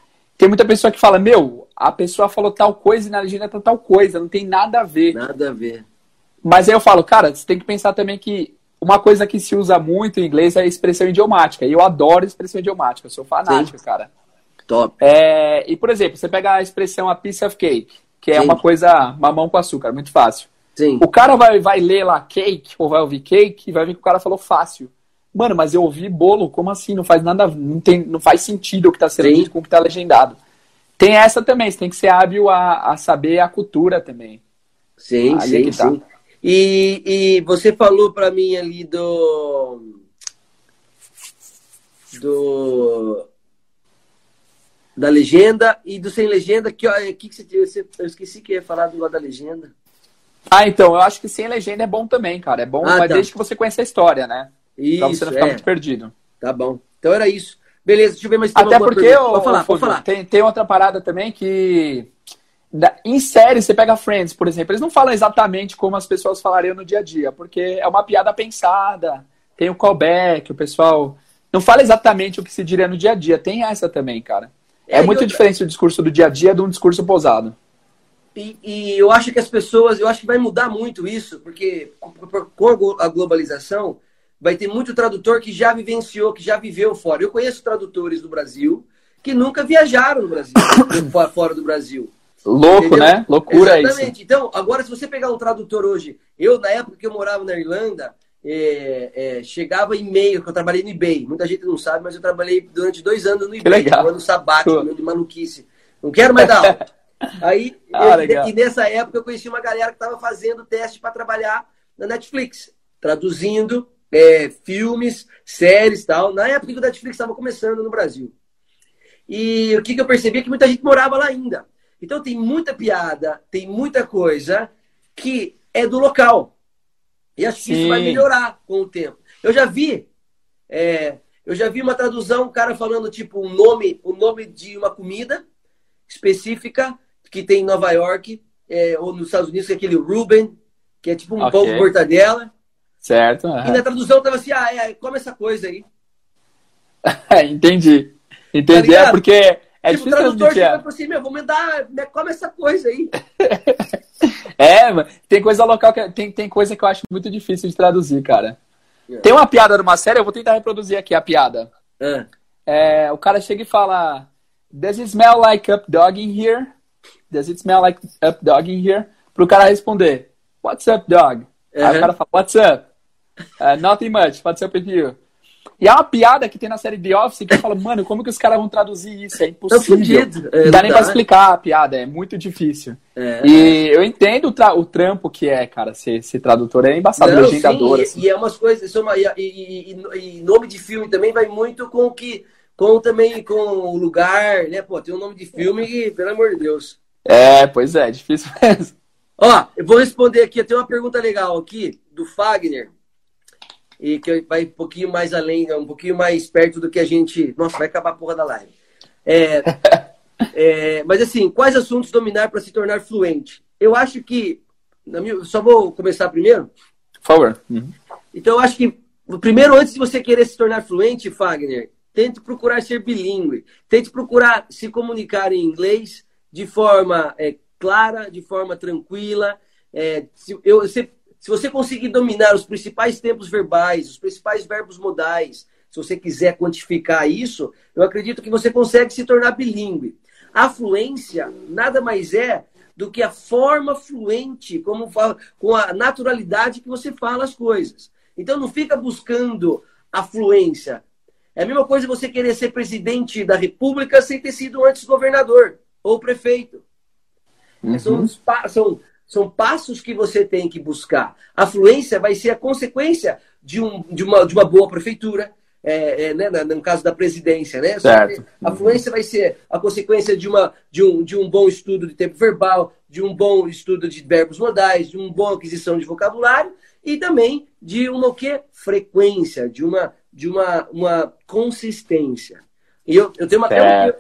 Tem muita pessoa que fala, meu, a pessoa falou tal coisa e na legenda tá tal coisa, não tem nada a ver. Nada a ver. Mas aí eu falo, cara, você tem que pensar também que uma coisa que se usa muito em inglês é a expressão idiomática. E eu adoro expressão idiomática, eu sou fanático, Sim. cara. Top. É, e, por exemplo, você pega a expressão a piece of cake, que é Sim. uma coisa mamão com açúcar, muito fácil. Sim. O cara vai, vai ler lá cake, ou vai ouvir cake, e vai ver que o cara falou fácil. Mano, mas eu ouvi bolo, como assim? Não faz nada, não, tem, não faz sentido o que tá sendo Sim. dito com o que tá legendado. Tem essa também, você tem que ser hábil a, a saber a cultura também. Sim, Aí sim, é que tá. sim. E, e você falou para mim ali do. Do. Da legenda e do sem legenda, que, ó, que, que você, você- eu esqueci que ia falar do lado da legenda. Ah, então, eu acho que sem legenda é bom também, cara. É bom, Ah, mas tá. desde que você conheça a história, né? Pra você Isso, não ficar é. muito perdido. Tá bom. Então era isso. Beleza, deixa eu ver mais Até porque, ô, Pode falar, ô, pode Fulvio, falar. Tem, tem outra parada também que. da- em série, você pega Friends, por exemplo, eles não falam exatamente como as pessoas falariam no dia a dia, porque é uma piada pensada, tem o callback, o pessoal. Não fala exatamente o que se diria no dia a dia, tem essa também, cara. É, É, muito outra- diferente o discurso do dia a dia de um discurso pousado. E, e eu acho que as pessoas, eu acho que vai mudar muito isso, porque com- a globalização vai ter muito tradutor que já vivenciou, que já viveu fora. Eu conheço tradutores do Brasil que nunca viajaram no Brasil, fora- do Brasil. Louco, Entendeu? né? Loucura isso. Exatamente. Então, agora, se você pegar um tradutor hoje, eu, na época que eu morava na Irlanda, é, é, chegava e-mail, que eu trabalhei no eBay. Muita gente não sabe, mas eu trabalhei durante dois anos no eBay, um ano sabático, meu de maluquice. Não quero mais dar aula. Aí, Ah, eu- e nessa época eu conheci uma galera que estava fazendo teste para trabalhar na Netflix, traduzindo é, filmes, séries e tal, na época que o Netflix estava começando no Brasil. E o que, que eu percebi é que muita gente morava lá ainda. Então tem muita piada, tem muita coisa que é do local. E acho que isso vai melhorar com o tempo. Eu já vi, é, eu já vi uma tradução, um cara falando tipo um nome, o nome de uma comida específica que tem em Nova York é, ou nos Estados Unidos, que é aquele Ruben, que é tipo um Ok. pão com mortadela. Certo? E aham. na tradução tava assim, ah, é, come essa coisa aí. Entendi. Entendi. Tá é porque é tipo, o difícil tradutor transmitir. chega é. e assim, meu, vou me dar, me- come essa coisa aí. É, mano, tem coisa local que tem, tem coisa que eu acho muito difícil de traduzir, cara. É. Tem uma piada numa série, eu vou tentar reproduzir aqui a piada. Ah, É, o cara chega e fala: Does it smell like up dog in here? Does it smell like up dog in here? Pro cara responder: What's up, dog? Aí Uhum. o cara fala: What's up? "Uh, nothing much. What's up with you? E é uma piada que tem na série The Office que eu falo, mano, como que os caras vão traduzir isso? É impossível. É, não dá nem dá. pra explicar a piada, é muito difícil. é. E eu entendo o, tra- o trampo que é, cara, ser, ser tradutor. É embaçado, Não, legendador. sim, assim. e, e é umas coisas, uma- e, e- e- e nome de filme também vai muito com o que, com também com o lugar, né? Pô, tem um nome de filme que, pelo amor de Deus. É, pois é, difícil mesmo. Ó, eu vou responder aqui, tem uma pergunta legal aqui do Fagner. E que vai um pouquinho mais além, um pouquinho mais perto do que a gente. Nossa, vai acabar a porra da live. É, é, mas assim, quais assuntos dominar para se tornar fluente? Eu acho que. minha- só vou começar primeiro. Por favor. Uhum. Então, eu acho que, primeiro, antes de você querer se tornar fluente, Fagner, tente procurar ser bilíngue. Tente procurar se comunicar em inglês de forma é, clara, de forma tranquila. É, eu, se você conseguir dominar os principais tempos verbais, os principais verbos modais, se você quiser quantificar isso, eu acredito que você consegue se tornar bilíngue. A fluência nada mais é do que a forma fluente, como fala, com a naturalidade que você fala as coisas. Então não fica buscando a fluência. É a mesma coisa você querer ser presidente da república sem ter sido antes governador ou prefeito. Uhum. São, são, são passos que você tem que buscar. A fluência vai ser a consequência de, um, de, uma, de uma boa prefeitura, é, é, né, no caso da presidência, né? Certo. A fluência vai ser a consequência de, uma, de, um, de um bom estudo de tempo verbal, de um bom estudo de verbos modais, de uma boa aquisição de vocabulário e também de uma o quê? frequência, de uma, de uma, uma consistência. E eu, eu tenho uma. Eu,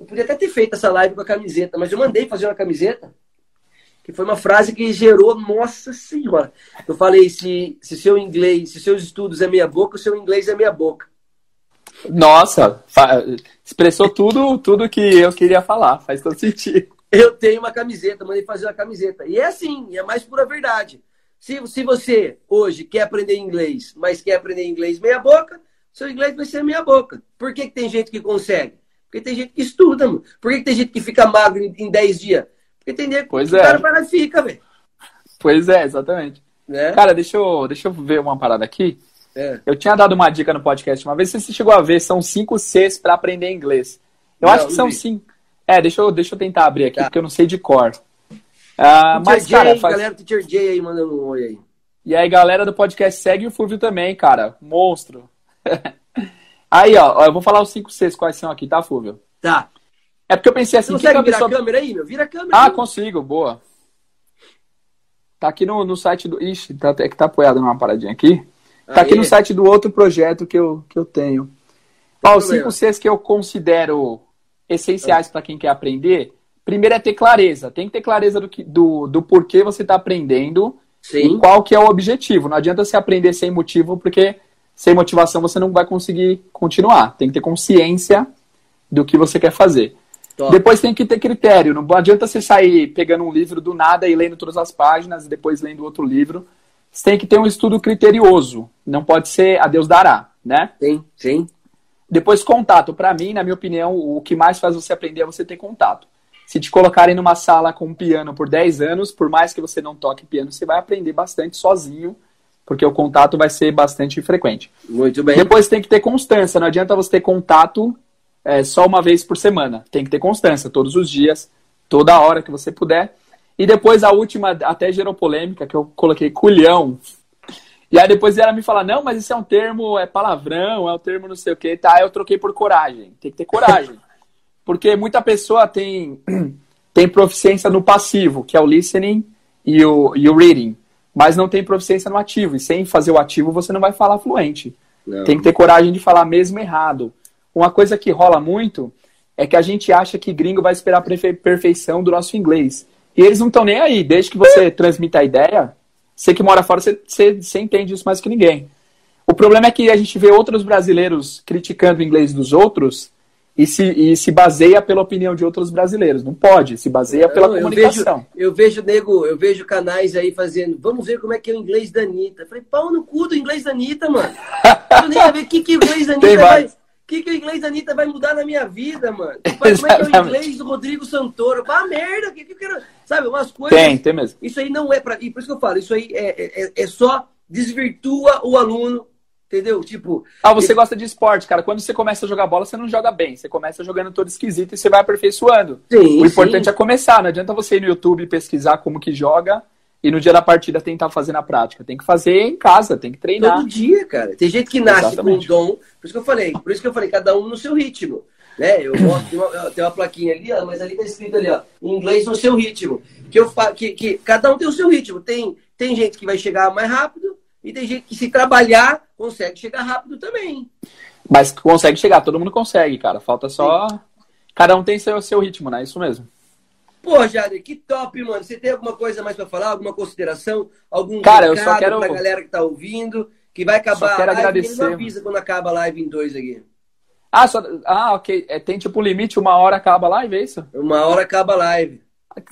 eu podia até ter feito essa live com a camiseta, mas eu mandei fazer uma camiseta que foi uma frase que gerou, nossa senhora. Eu falei, se, se seu inglês, se seus estudos é meia boca, o seu inglês é meia boca. Nossa, expressou tudo, tudo que eu queria falar, faz todo sentido. Eu tenho uma camiseta, mandei fazer uma camiseta. E é assim, é mais pura verdade. Se, se você hoje quer aprender inglês, mas quer aprender inglês meia boca, seu inglês vai ser meia boca. Por que, que tem gente que consegue? Porque tem gente que estuda, mano. Por que, que tem gente que fica magro em 10 dias? Entender pois que é. o cara para fica, velho. Pois é, exatamente. É? Cara, deixa eu, deixa eu ver uma parada aqui. É. Eu tinha dado uma dica no podcast uma vez, você chegou a ver, são cinco Cs para aprender inglês. Eu não, acho que são cinco. É, deixa eu, deixa eu tentar abrir aqui, tá. porque eu não sei de cor. Ah, mas, J, cara, faz... galera do J aí mandando um oi aí. E aí, galera do podcast, segue o Fulvio também, cara. Monstro. aí, ó, eu vou falar os cinco Cs quais são aqui, tá, Fulvio? Tá. É porque eu pensei assim... Você consegue virar a câmera aí, meu? Vira a câmera. Ah, aí. consigo, boa. Tá aqui no, no site do... Ixi, tá, é que tá apoiado numa paradinha aqui. Tá aí. aqui no site do outro projeto que eu, que eu tenho. Ó, os cinco Cs que eu considero essenciais para quem quer aprender. Primeiro é ter clareza. Tem que ter clareza do, que, do, do porquê você está aprendendo Sim. e qual que é o objetivo. Não adianta você aprender sem motivo, porque sem motivação você não vai conseguir continuar. Tem que ter consciência do que você quer fazer. Top. Depois tem que ter critério. Não adianta você sair pegando um livro do nada e lendo todas as páginas e depois lendo outro livro. Você tem que ter um estudo criterioso. Não pode ser a Deus dará, né? Sim, sim. Depois, contato. Para mim, na minha opinião, o que mais faz você aprender é você ter contato. Se te colocarem numa sala com um piano por 10 anos, por mais que você não toque piano, você vai aprender bastante sozinho, porque o contato vai ser bastante frequente. Muito bem. Depois tem que ter constância. Não adianta você ter contato é, só uma vez por semana. Tem que ter constância, todos os dias, toda hora que você puder. E depois a última, até gerou polêmica, que eu coloquei culhão. E aí depois ela me fala, não, mas isso é um termo, é palavrão, é um termo não sei o que, tá? Eu troquei por coragem. Tem que ter coragem. Porque muita pessoa tem, tem proficiência no passivo, que é o listening e o, e o reading. Mas não tem proficiência no ativo. E sem fazer o ativo, você não vai falar fluente. Não. Tem que ter coragem de falar mesmo errado. Uma coisa que rola muito é que a gente acha que gringo vai esperar a perfeição do nosso inglês. E eles não estão nem aí. Desde que você transmita a ideia, você que mora fora, você, você, você entende isso mais que ninguém. O problema é que a gente vê outros brasileiros criticando o inglês dos outros e se, e se baseia pela opinião de outros brasileiros. Não pode, se baseia pela não, comunicação. Eu vejo, eu vejo, nego, eu vejo canais aí fazendo, vamos ver como é que é o inglês da Anitta. Eu falei, pau no cu do inglês da Anitta, mano. Eu nem saber o que, que o inglês da Anitta vai que, que o inglês da Anitta vai mudar na minha vida, mano? Como é que é o inglês do Rodrigo Santoro? Vá merda, que, que eu quero. Sabe, umas coisas. Tem, tem mesmo. Isso aí não é pra. E por isso que eu falo, isso aí é, é, é só desvirtua o aluno, entendeu? Tipo. Ah, você gosta de esporte, cara. Quando você começa a jogar bola, você não joga bem. Você começa jogando todo esquisito e você vai aperfeiçoando. Sim, o importante sim. é começar. Não adianta você ir no YouTube pesquisar como que joga e no dia da partida tentar fazer na prática. Tem que fazer em casa, tem que treinar. Todo dia, cara. Tem gente que nasce Exatamente. com dom. Por isso que eu falei, por isso que eu falei, cada um no seu ritmo. Né? Eu gosto, tem uma, tem uma plaquinha ali, ó, mas ali tá escrito ali, ó, em inglês no seu ritmo. Que, eu, que, que cada um tem o seu ritmo. Tem, tem gente que vai chegar mais rápido e tem gente que se trabalhar consegue chegar rápido também. Mas consegue chegar, todo mundo consegue, cara. Falta só. Sim. Cada um tem seu, seu ritmo, né? Isso mesmo. Pô, Jader, que top, mano. Você tem alguma coisa mais para falar? Alguma consideração? Algum Cara, eu só quero... pra galera que tá ouvindo? Que vai acabar só quero a live. Agradecer. Ele avisa quando acaba a live em dois aqui. Ah, só... ah, ok. É, tem tipo limite, uma hora acaba a live, é isso? Uma hora acaba a live.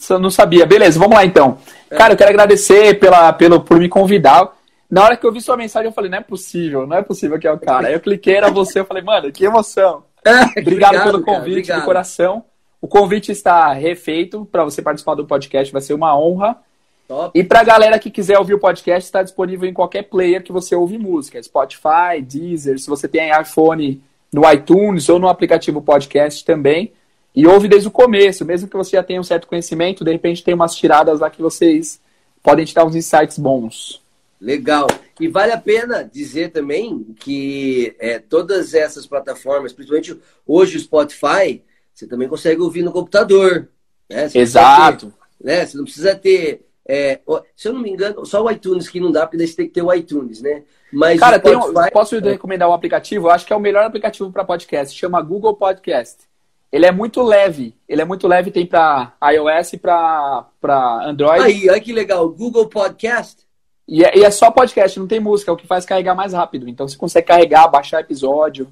Eu não sabia. Beleza, vamos lá então. É. Cara, eu quero agradecer pela, pelo, por me convidar. Na hora que eu vi sua mensagem, eu falei, não é possível, não é possível que é o cara. Aí eu cliquei, era você, eu falei, mano, que emoção. obrigado, obrigado, pelo convite, cara, de coração. O convite está refeito para você participar do podcast, vai ser uma honra. Top. E para a galera que quiser ouvir o podcast, está disponível em qualquer player que você ouve música, Spotify, Deezer, se você tem iPhone no iTunes ou no aplicativo podcast também. E ouve desde o começo, mesmo que você já tenha um certo conhecimento, de repente tem umas tiradas lá que vocês podem te dar uns insights bons. Legal. E vale a pena dizer também que é, todas essas plataformas, principalmente hoje o Spotify, você também consegue ouvir no computador. Né? Exato. Ter, né? Você não precisa ter. É, se eu não me engano, só o iTunes que não dá, porque daí você tem que ter o iTunes, né? Mas Cara, Spotify... um, posso recomendar um aplicativo? Eu acho que é o melhor aplicativo para podcast. Chama Google Podcast. Ele é muito leve. Ele é muito leve, tem para iOS e para Android. Aí, olha que legal. Google Podcast. E é, e é, só podcast, não tem música, é o que faz carregar mais rápido. Então você consegue carregar, baixar episódio.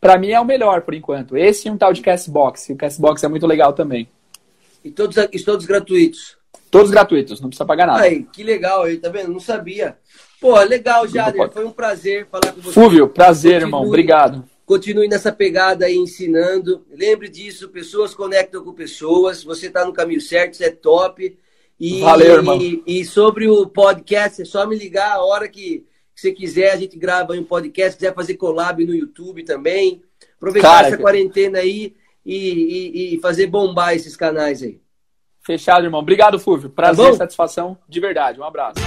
Para mim é o melhor por enquanto. Esse e um tal de Castbox. O Castbox é muito legal também. E todos, e todos gratuitos? Todos gratuitos, não precisa pagar nada. Aí, que legal aí, tá vendo? Não sabia. Pô, legal, Jader. Foi um prazer falar com você. Fúvio, prazer, Continue. irmão. Obrigado. Continue nessa pegada aí ensinando. Lembre disso, pessoas conectam com pessoas. Você está no caminho certo, isso é top. E, Valeu, irmão. E, e, sobre o podcast, é só me ligar a hora que, que você quiser. A gente grava um podcast. quiser fazer collab no YouTube também. Aproveitar Cara, essa quarentena aí e, e, fazer bombar esses canais aí. Fechado, irmão. Obrigado, Fúvio. Prazer, tá satisfação de verdade. Um abraço.